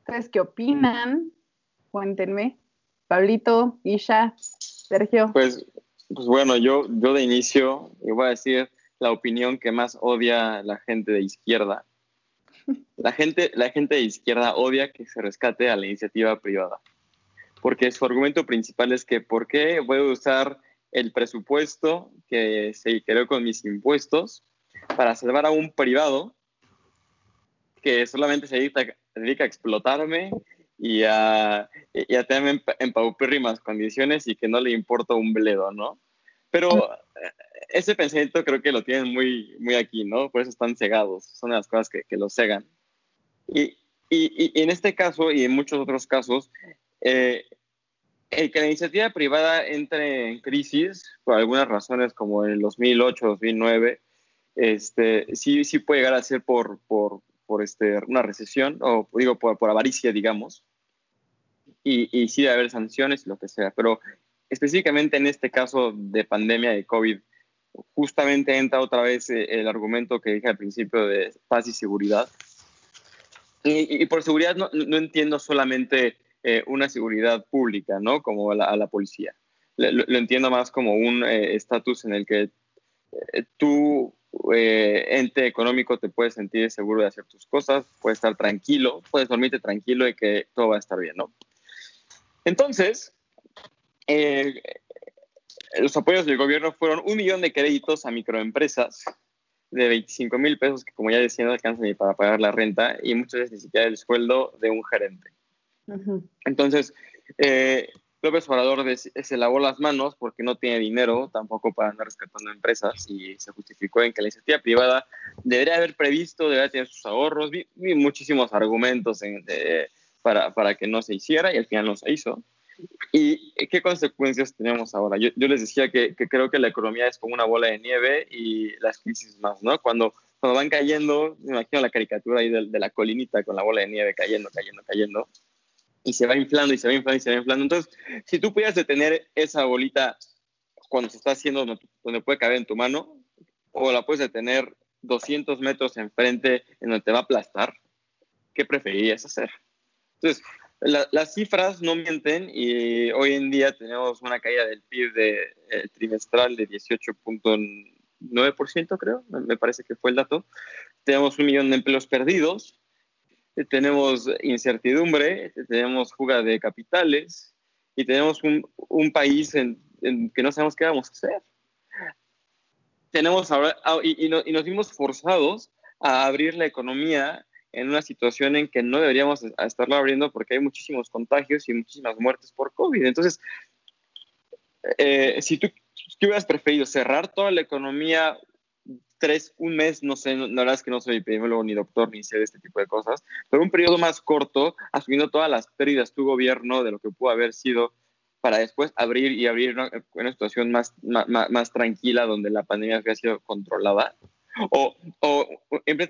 ¿Ustedes qué opinan? Cuéntenme. Pablito, Isha, Sergio. Pues, pues bueno, yo, yo de inicio voy a decir la opinión que más odia la gente de izquierda. La gente, la gente de izquierda odia que se rescate a la iniciativa privada, porque su argumento principal es que ¿por qué voy a usar el presupuesto que se creó con mis impuestos para salvar a un privado que solamente se dedica, dedica a explotarme y a, y a tenerme en, paupérrimas condiciones y que no le importa un bledo, ¿no? Pero ese pensamiento creo que lo tienen muy, muy aquí, ¿no? Por eso están cegados, son las cosas que, que los cegan. Y, y, y, en este caso y en muchos otros casos, eh, el que la iniciativa privada entre en crisis, por algunas razones como en el 2008, 2009, este, sí, sí puede llegar a ser por, por, por este, una recesión, o digo, por, por avaricia, digamos, y, y sí debe haber sanciones y lo que sea, pero específicamente en este caso de pandemia de COVID, justamente entra otra vez eh, el argumento que dije al principio de paz y seguridad. Y, por seguridad no, no, entiendo solamente eh, una seguridad pública, ¿no? Como a la, policía. Lo, entiendo más como un eh, estatus en el que tú, ente económico, te puedes sentir seguro de hacer tus cosas, puedes estar tranquilo, puedes dormirte tranquilo y que todo va a estar bien, ¿no? Entonces, eh, los apoyos del gobierno fueron un millón de créditos a microempresas de 25 mil pesos que, como ya decía, no alcanzan ni para pagar la renta y muchas veces ni siquiera el sueldo de un gerente. Entonces, eh, López Obrador se lavó las manos porque no tiene dinero tampoco para andar rescatando empresas y se justificó en que la iniciativa privada debería haber previsto, debería tener sus ahorros. Vi, muchísimos argumentos para, para que no se hiciera y al final no se hizo. ¿Y qué consecuencias tenemos ahora? Yo, les decía que, creo que la economía es como una bola de nieve y las crisis más, ¿no? Cuando, cuando van cayendo, me imagino la caricatura ahí de, la colinita con la bola de nieve cayendo, cayendo, cayendo, y se va inflando y se va inflando y se va inflando. Entonces, si tú pudieras detener esa bolita cuando se está haciendo donde, puede caber en tu mano, o la puedes detener 200 metros enfrente en donde te va a aplastar, ¿qué preferirías hacer? Entonces, las cifras no mienten y hoy en día tenemos una caída del PIB de, eh, trimestral de 18.9%, creo, me parece que fue el dato. Tenemos un millón de empleos perdidos, eh, tenemos incertidumbre, tenemos fuga de capitales y tenemos un, un país en, que no sabemos qué vamos a hacer. Tenemos ahora, ah, y, y, y nos vimos forzados a abrir la economía en una situación en que no deberíamos estarlo abriendo porque hay muchísimos contagios y muchísimas muertes por COVID. Entonces, eh, si tú ¿qué hubieras preferido? ¿Cerrar toda la economía tres, un mes? No sé, la verdad es que no soy epidemiólogo ni doctor ni sé de este tipo de cosas, pero un periodo más corto, asumiendo todas las pérdidas tu gobierno de lo que pudo haber sido para después abrir y abrir una, una situación más, más, más, tranquila donde la pandemia había sido controlada. O, o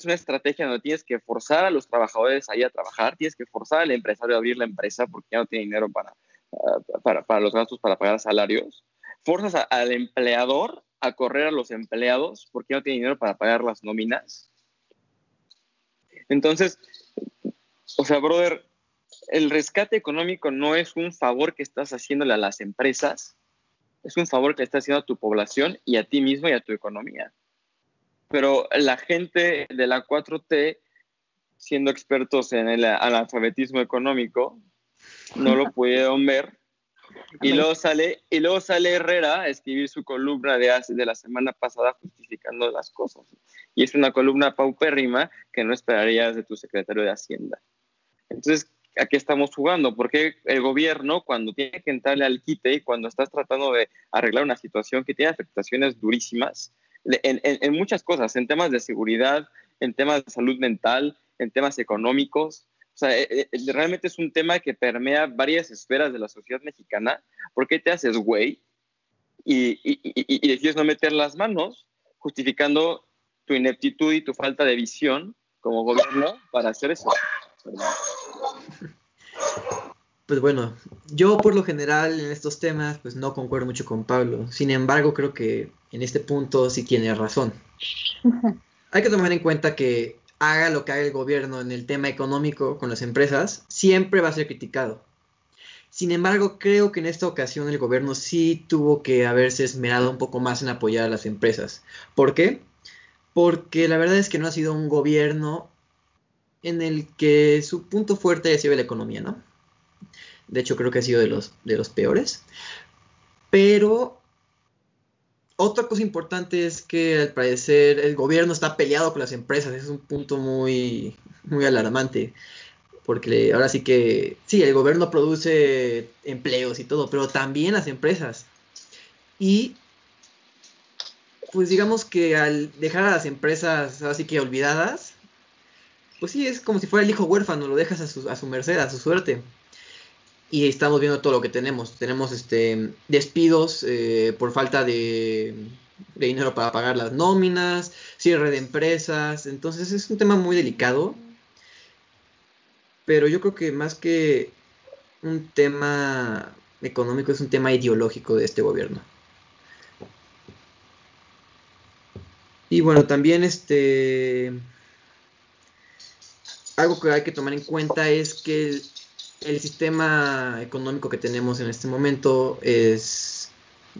una estrategia donde tienes que forzar a los trabajadores a ir a trabajar, tienes que forzar al empresario a abrir la empresa porque ya no tiene dinero para, ah, para, para los gastos, para pagar salarios. Forzas al empleador a correr a los empleados porque ya no tiene dinero para pagar las nóminas. Entonces, o sea, brother, el rescate económico no es un favor que estás haciéndole a las empresas, es un favor que estás haciendo a tu población y a ti mismo y a tu economía pero la gente de la 4T, siendo expertos en el analfabetismo económico, no lo pudieron ver. Y luego sale, y luego sale Herrera a escribir su columna de, hace, de la semana pasada justificando las cosas. Y es una columna paupérrima que no esperarías de tu secretario de Hacienda. Entonces, ¿a qué estamos jugando? Porque el gobierno, cuando tiene que entrarle al quite y cuando estás tratando de arreglar una situación que tiene afectaciones durísimas, en, muchas cosas, en temas de seguridad, en temas de salud mental, en temas económicos. O sea, eh, eh, realmente es un tema que permea varias esferas de la sociedad mexicana. ¿Por qué te haces güey y, y, decides no meter las manos justificando tu ineptitud y tu falta de visión como gobierno para hacer eso? pues bueno, yo por lo general en estos temas pues no concuerdo mucho con Pablo. Sin embargo, creo que en este punto sí tiene razón. Hay que tomar en cuenta que haga lo que haga el gobierno en el tema económico con las empresas, siempre va a ser criticado. Sin embargo, creo que en esta ocasión el gobierno sí tuvo que haberse esmerado un poco más en apoyar a las empresas. ¿Por qué? Porque la verdad es que no ha sido un gobierno en el que su punto fuerte ha sido la economía, ¿no? De hecho, creo que ha sido de los, de los peores. Pero otra cosa importante es que al parecer el gobierno está peleado con las empresas. Es un punto muy, muy alarmante. Porque ahora sí que, sí, el gobierno produce empleos y todo, pero también las empresas. Y pues digamos que al dejar a las empresas así que olvidadas, pues sí, es como si fuera el hijo huérfano, lo dejas a su, a su merced, a su suerte y estamos viendo todo lo que tenemos. Tenemos este despidos eh, por falta de, dinero para pagar las nóminas, cierre de empresas, entonces es un tema muy delicado. Pero yo creo que más que un tema económico es un tema ideológico de este gobierno. Y bueno, también este algo que hay que tomar en cuenta es que sistema económico que tenemos en este momento es,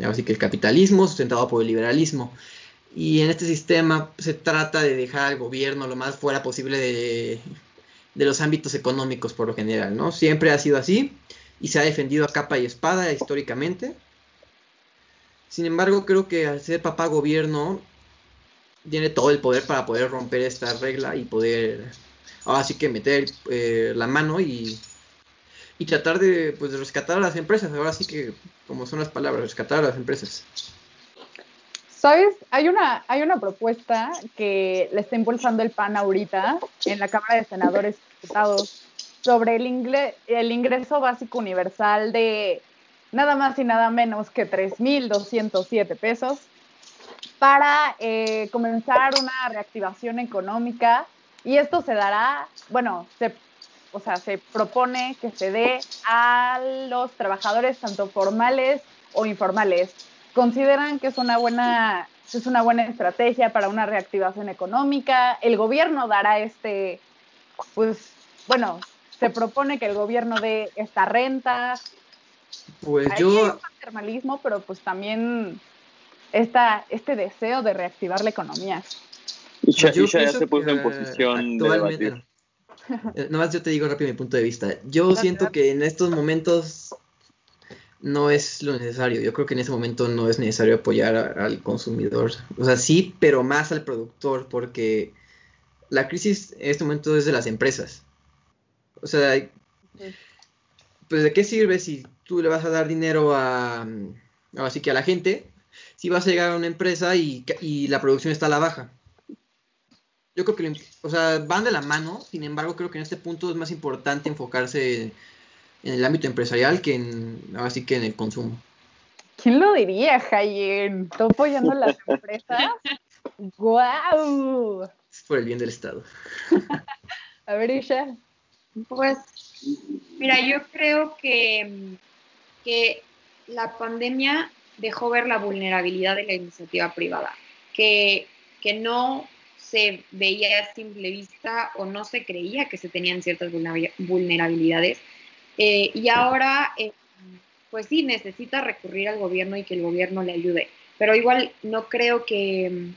así que el capitalismo sustentado por el liberalismo. Y en este sistema se trata de dejar al gobierno lo más fuera posible de, de los ámbitos económicos por lo general, ¿no? Siempre ha sido así y se ha defendido a capa y espada históricamente. Sin embargo, creo que al ser papá gobierno tiene todo el poder para poder romper esta regla y poder ahora sí que meter eh, la mano y y tratar de, pues, de rescatar a las empresas. Ahora sí que, como son las palabras, rescatar a las empresas. ¿Sabes? Hay una, hay una propuesta que le está impulsando el PAN ahorita en la Cámara de Senadores y Diputados sobre el, el ingreso básico universal de nada más y nada menos que 3.207 pesos para eh, comenzar una reactivación económica y esto se dará, bueno, se o sea, se propone que se dé a los trabajadores tanto formales o informales. Consideran que es una buena es una buena estrategia para una reactivación económica. El gobierno dará este, pues, bueno, se propone que el gobierno dé esta renta. Pues yo. Es paternalismo, pero pues también esta, este deseo de reactivar la economía. Y ya, se puso en posición de debatir. Eh, nomás yo te digo rápido mi punto de vista. Yo siento que en estos momentos no es lo necesario. Yo creo que en ese momento no es necesario apoyar al consumidor. O sea, sí, pero más al productor, porque la crisis en este momento es de las empresas. O sea, pues de qué sirve si tú le vas a dar dinero a, así que a la gente, si vas a llegar a una empresa y, y la producción está a la baja yo creo que, o sea, van de la mano, sin embargo, creo que en este punto es más importante enfocarse en, el ámbito empresarial que en, así que en el consumo. ¿Quién lo diría, Jayen? ¿Tú apoyando a las empresas? ¡Guau! Es por el bien del Estado. a ver, Isha. Pues, mira, yo creo que, que la pandemia dejó ver la vulnerabilidad de la iniciativa privada, que, que no se veía a simple vista o no se creía que se tenían ciertas vulnerabilidades. Eh, y ahora, eh, pues sí, necesita recurrir al gobierno y que el gobierno le ayude. Pero igual no creo que,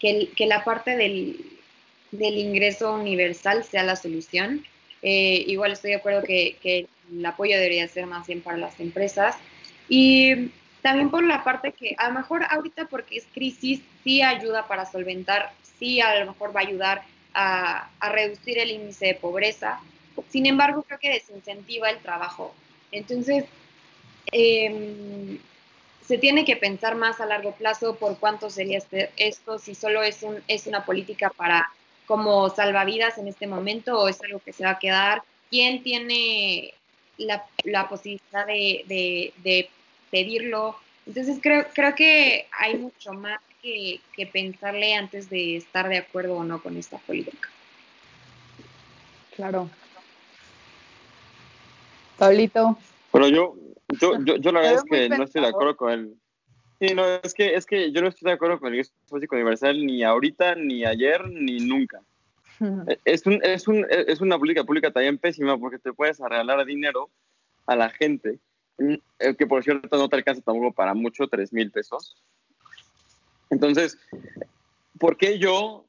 que, la parte del, del, ingreso universal sea la solución. Eh, igual estoy de acuerdo que, que el apoyo debería ser más bien para las empresas. Y también por la parte que a lo mejor ahorita porque es crisis sí ayuda para solventar sí a lo mejor va a ayudar a, reducir el índice de pobreza. Sin embargo, creo que desincentiva el trabajo. Entonces, em, se tiene que pensar más a largo plazo por cuánto sería este, esto, si solo es, un, es una política para como salvavidas en este momento o es algo que se va a quedar. ¿Quién tiene la, posibilidad de, de, pedirlo? Entonces creo, creo que hay mucho más que, pensarle antes de estar de acuerdo o no con esta política. Claro. Pablito. Pero yo, yo, yo, yo la verdad es que no estoy de acuerdo con él. Sí, no, es que, es que yo no estoy de acuerdo con el ingreso básico universal ni ahorita, ni ayer, ni nunca. Es, un, es, un, es una política pública también pésima porque te puedes regalar dinero a la gente, mm, que por cierto no te alcanza tampoco para mucho, 3 mil pesos. Entonces, ¿por qué yo,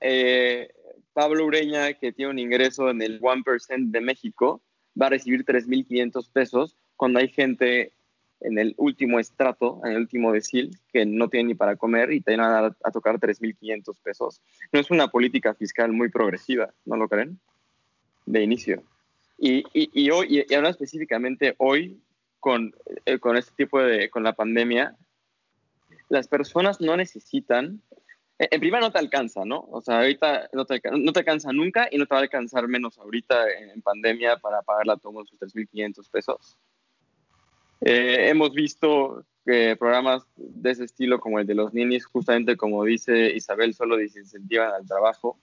eh, Pablo Ureña, que tiene un ingreso en el 1% de México, va a recibir 3.500 pesos cuando hay gente en el último estrato, en el último decil, que no tiene ni para comer y te van a, a tocar 3.500 pesos. No es una política fiscal muy progresiva, ¿no lo creen? De inicio. Y, y, y hoy, y ahora específicamente hoy, con, eh, con este tipo de, con la pandemia, las personas no necesitan, en primera no te alcanza, ¿no? O sea, ahorita no te, no te alcanza nunca y no te va a alcanzar menos ahorita en, pandemia para pagar la toma de sus 3.500 pesos. Eh, hemos visto que programas de ese estilo como el de los ninis, justamente como dice Isabel, solo desincentivan al trabajo.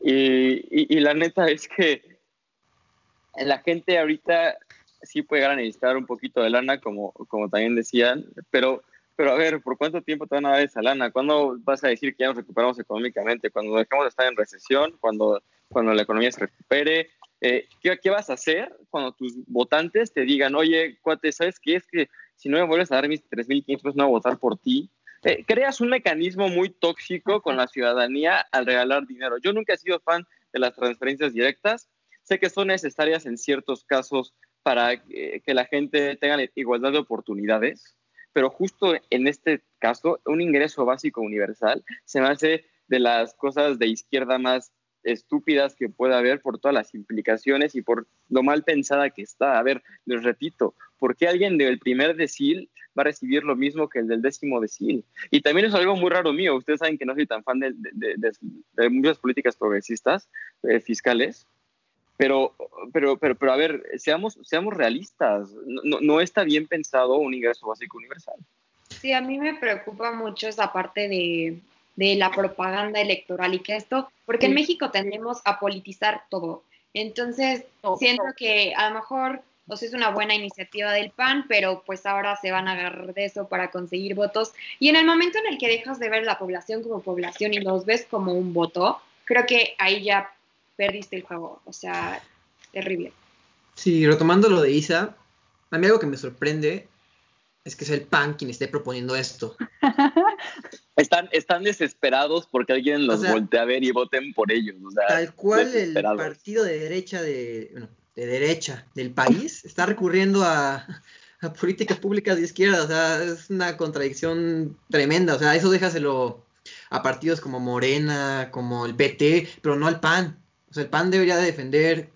Y, y, la neta es que la gente ahorita sí puede llegar necesitar un poquito de lana, como, como también decían, pero, pero a ver, ¿por cuánto tiempo te van a dar esa lana? ¿Cuándo vas a decir que ya nos recuperamos económicamente? ¿Cuando dejemos de estar en recesión? ¿Cuando, cuando la economía se recupere? Eh, ¿qué, ¿qué, vas a hacer cuando tus votantes te digan, oye, cuate, ¿sabes qué? Es que si no me vuelves a dar mis 3.500 pesos, no voy a votar por ti. Eh, creas un mecanismo muy tóxico con la ciudadanía al regalar dinero. Yo nunca he sido fan de las transferencias directas. Sé que son necesarias en ciertos casos para eh, que la gente tenga igualdad de oportunidades, pero justo en este caso, un ingreso básico universal se me hace de las cosas de izquierda más estúpidas que pueda haber por todas las implicaciones y por lo mal pensada que está. A ver, les repito, ¿por qué alguien del primer decil va a recibir lo mismo que el del décimo decil? Y también es algo muy raro mío. Ustedes saben que no soy tan fan de, de, de, de muchas políticas progresistas eh, fiscales, pero, pero, pero, pero a ver, seamos, seamos realistas. No, no está bien pensado un ingreso básico universal. Sí, a mí me preocupa mucho esa parte de, de la propaganda electoral y que esto, porque en México tendemos a politizar todo. Entonces, siento que a lo mejor o sea, es una buena iniciativa del PAN, pero pues ahora se van a agarrar de eso para conseguir votos. Y en el momento en el que dejas de ver la población como población y los ves como un voto, creo que ahí ya perdiste el juego. O sea, terrible. Sí, retomando lo de Isa, a mí algo que me sorprende es que es el PAN quien esté proponiendo esto. Están, están desesperados porque alguien los o sea, voltee a ver y voten por ellos. O sea, tal cual el partido de derecha de, bueno, de derecha del país está recurriendo a, a, políticas públicas de izquierda. O sea, es una contradicción tremenda. O sea, eso déjaselo a partidos como Morena, como el PT, pero no al PAN. O sea, el PAN debería de defender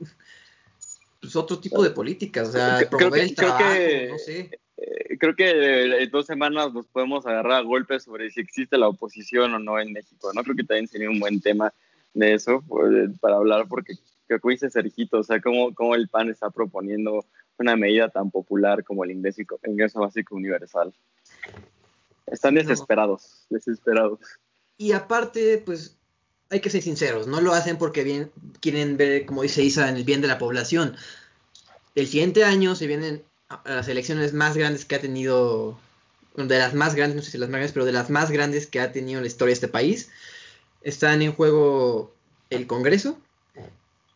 pues, otro tipo de políticas. O sea, promover el trabajo, que, no sé eh, creo que en dos semanas nos podemos agarrar a golpes sobre si existe la oposición o no en México, ¿no? Creo que también sería un buen tema de eso pues, para hablar, porque creo que dice Sergito, o sea, cómo, cómo el PAN está proponiendo una medida tan popular como el ingreso, ingreso básico universal. Están desesperados, no. desesperados. Y aparte, pues hay que ser sinceros, no lo hacen porque bien, quieren ver, como dice Isa, en el bien de la población. El siguiente año se vienen las elecciones más grandes que ha tenido, de las más grandes, no sé si las más grandes, pero de las más grandes que ha tenido en la historia de este país. Están en juego el Congreso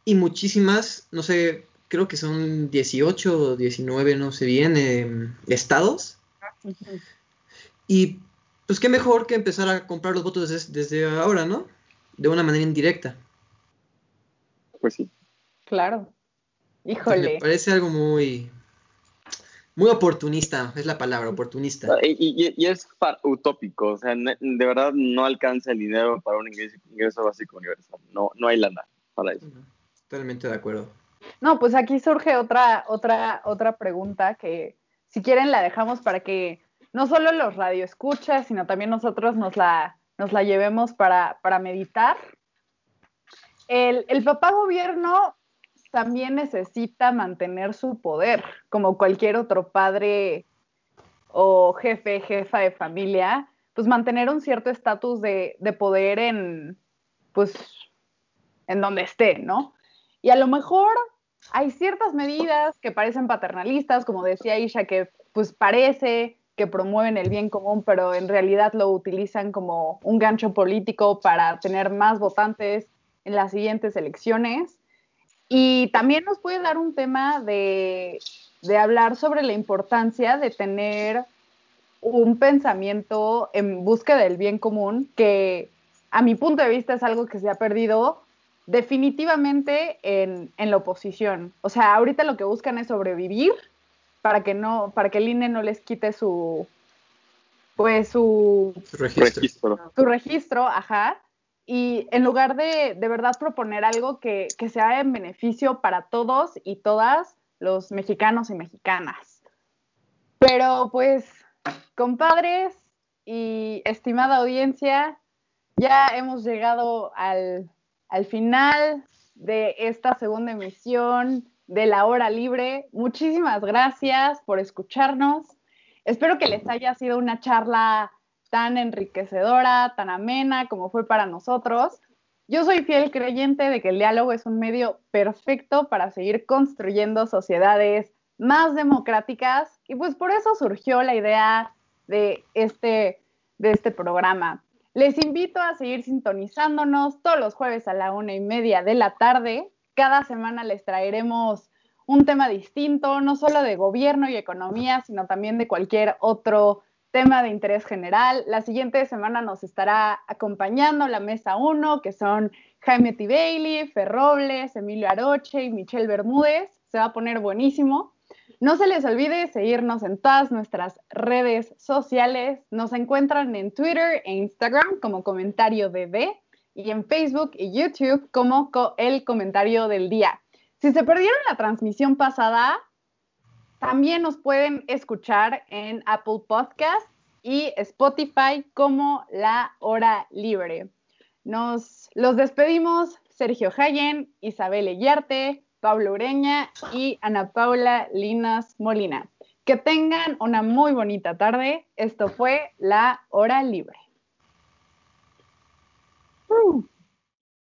y muchísimas, no sé, creo que son 18 o 19, no sé bien, eh, estados. Y pues qué mejor que empezar a comprar los votos desde, desde ahora, ¿no? De una manera indirecta. Pues sí. Claro. Híjole. me parece algo muy, muy oportunista, es la palabra, oportunista. Y, y, y es utópico, o sea, de verdad no alcanza el dinero para un ingreso, ingreso básico universal, no, no hay lana para eso. Totalmente de acuerdo. No, pues aquí surge otra, otra, otra pregunta que si quieren la dejamos para que no solo los radioescuchas, sino también nosotros nos la, nos la llevemos para, para meditar. El, el papá gobierno también necesita mantener su poder, como cualquier otro padre o jefe, jefa de familia, pues mantener un cierto estatus de, de, poder en, pues, en donde esté, ¿no? Y a lo mejor hay ciertas medidas que parecen paternalistas, como decía Isha, que pues parece que promueven el bien común, pero en realidad lo utilizan como un gancho político para tener más votantes en las siguientes elecciones. Y también nos puede dar un tema de, hablar sobre la importancia de tener un pensamiento en búsqueda del bien común que a mi punto de vista es algo que se ha perdido definitivamente en, la oposición. O sea, ahorita lo que buscan es sobrevivir para que no, para que el INE no les quite su pues su, registro. Su registro, ajá. Y en lugar de de verdad proponer algo que, que sea en beneficio para todos y todas los mexicanos y mexicanas. Pero pues, compadres y estimada audiencia, ya hemos llegado al, final de esta segunda emisión de la hora libre. Muchísimas gracias por escucharnos. Espero que les haya sido una charla tan enriquecedora, tan amena como fue para nosotros. Yo soy fiel creyente de que el diálogo es un medio perfecto para seguir construyendo sociedades más democráticas y pues por eso surgió la idea de este, de este programa. Les invito a seguir sintonizándonos todos los jueves a la una y media de la tarde. Cada semana les traeremos un tema distinto, no solo de gobierno y economía, sino también de cualquier otro tema de interés general. La siguiente semana nos estará acompañando la mesa 1, que son Jaime T. Bailey, Fer Robles, Emilio Aroche y Michelle Bermúdez. Se va a poner buenísimo. No se les olvide seguirnos en todas nuestras redes sociales. Nos encuentran en Twitter e Instagram como comentario de y en Facebook y YouTube como el comentario del día. Si se perdieron la transmisión pasada, también nos pueden escuchar en Apple Podcast y Spotify como La Hora Libre. Nos los despedimos Sergio Hayen, Isabel Eguiarte, Pablo Ureña y Ana Paula Linas Molina. Que tengan una muy bonita tarde. Esto fue La Hora Libre. Uh.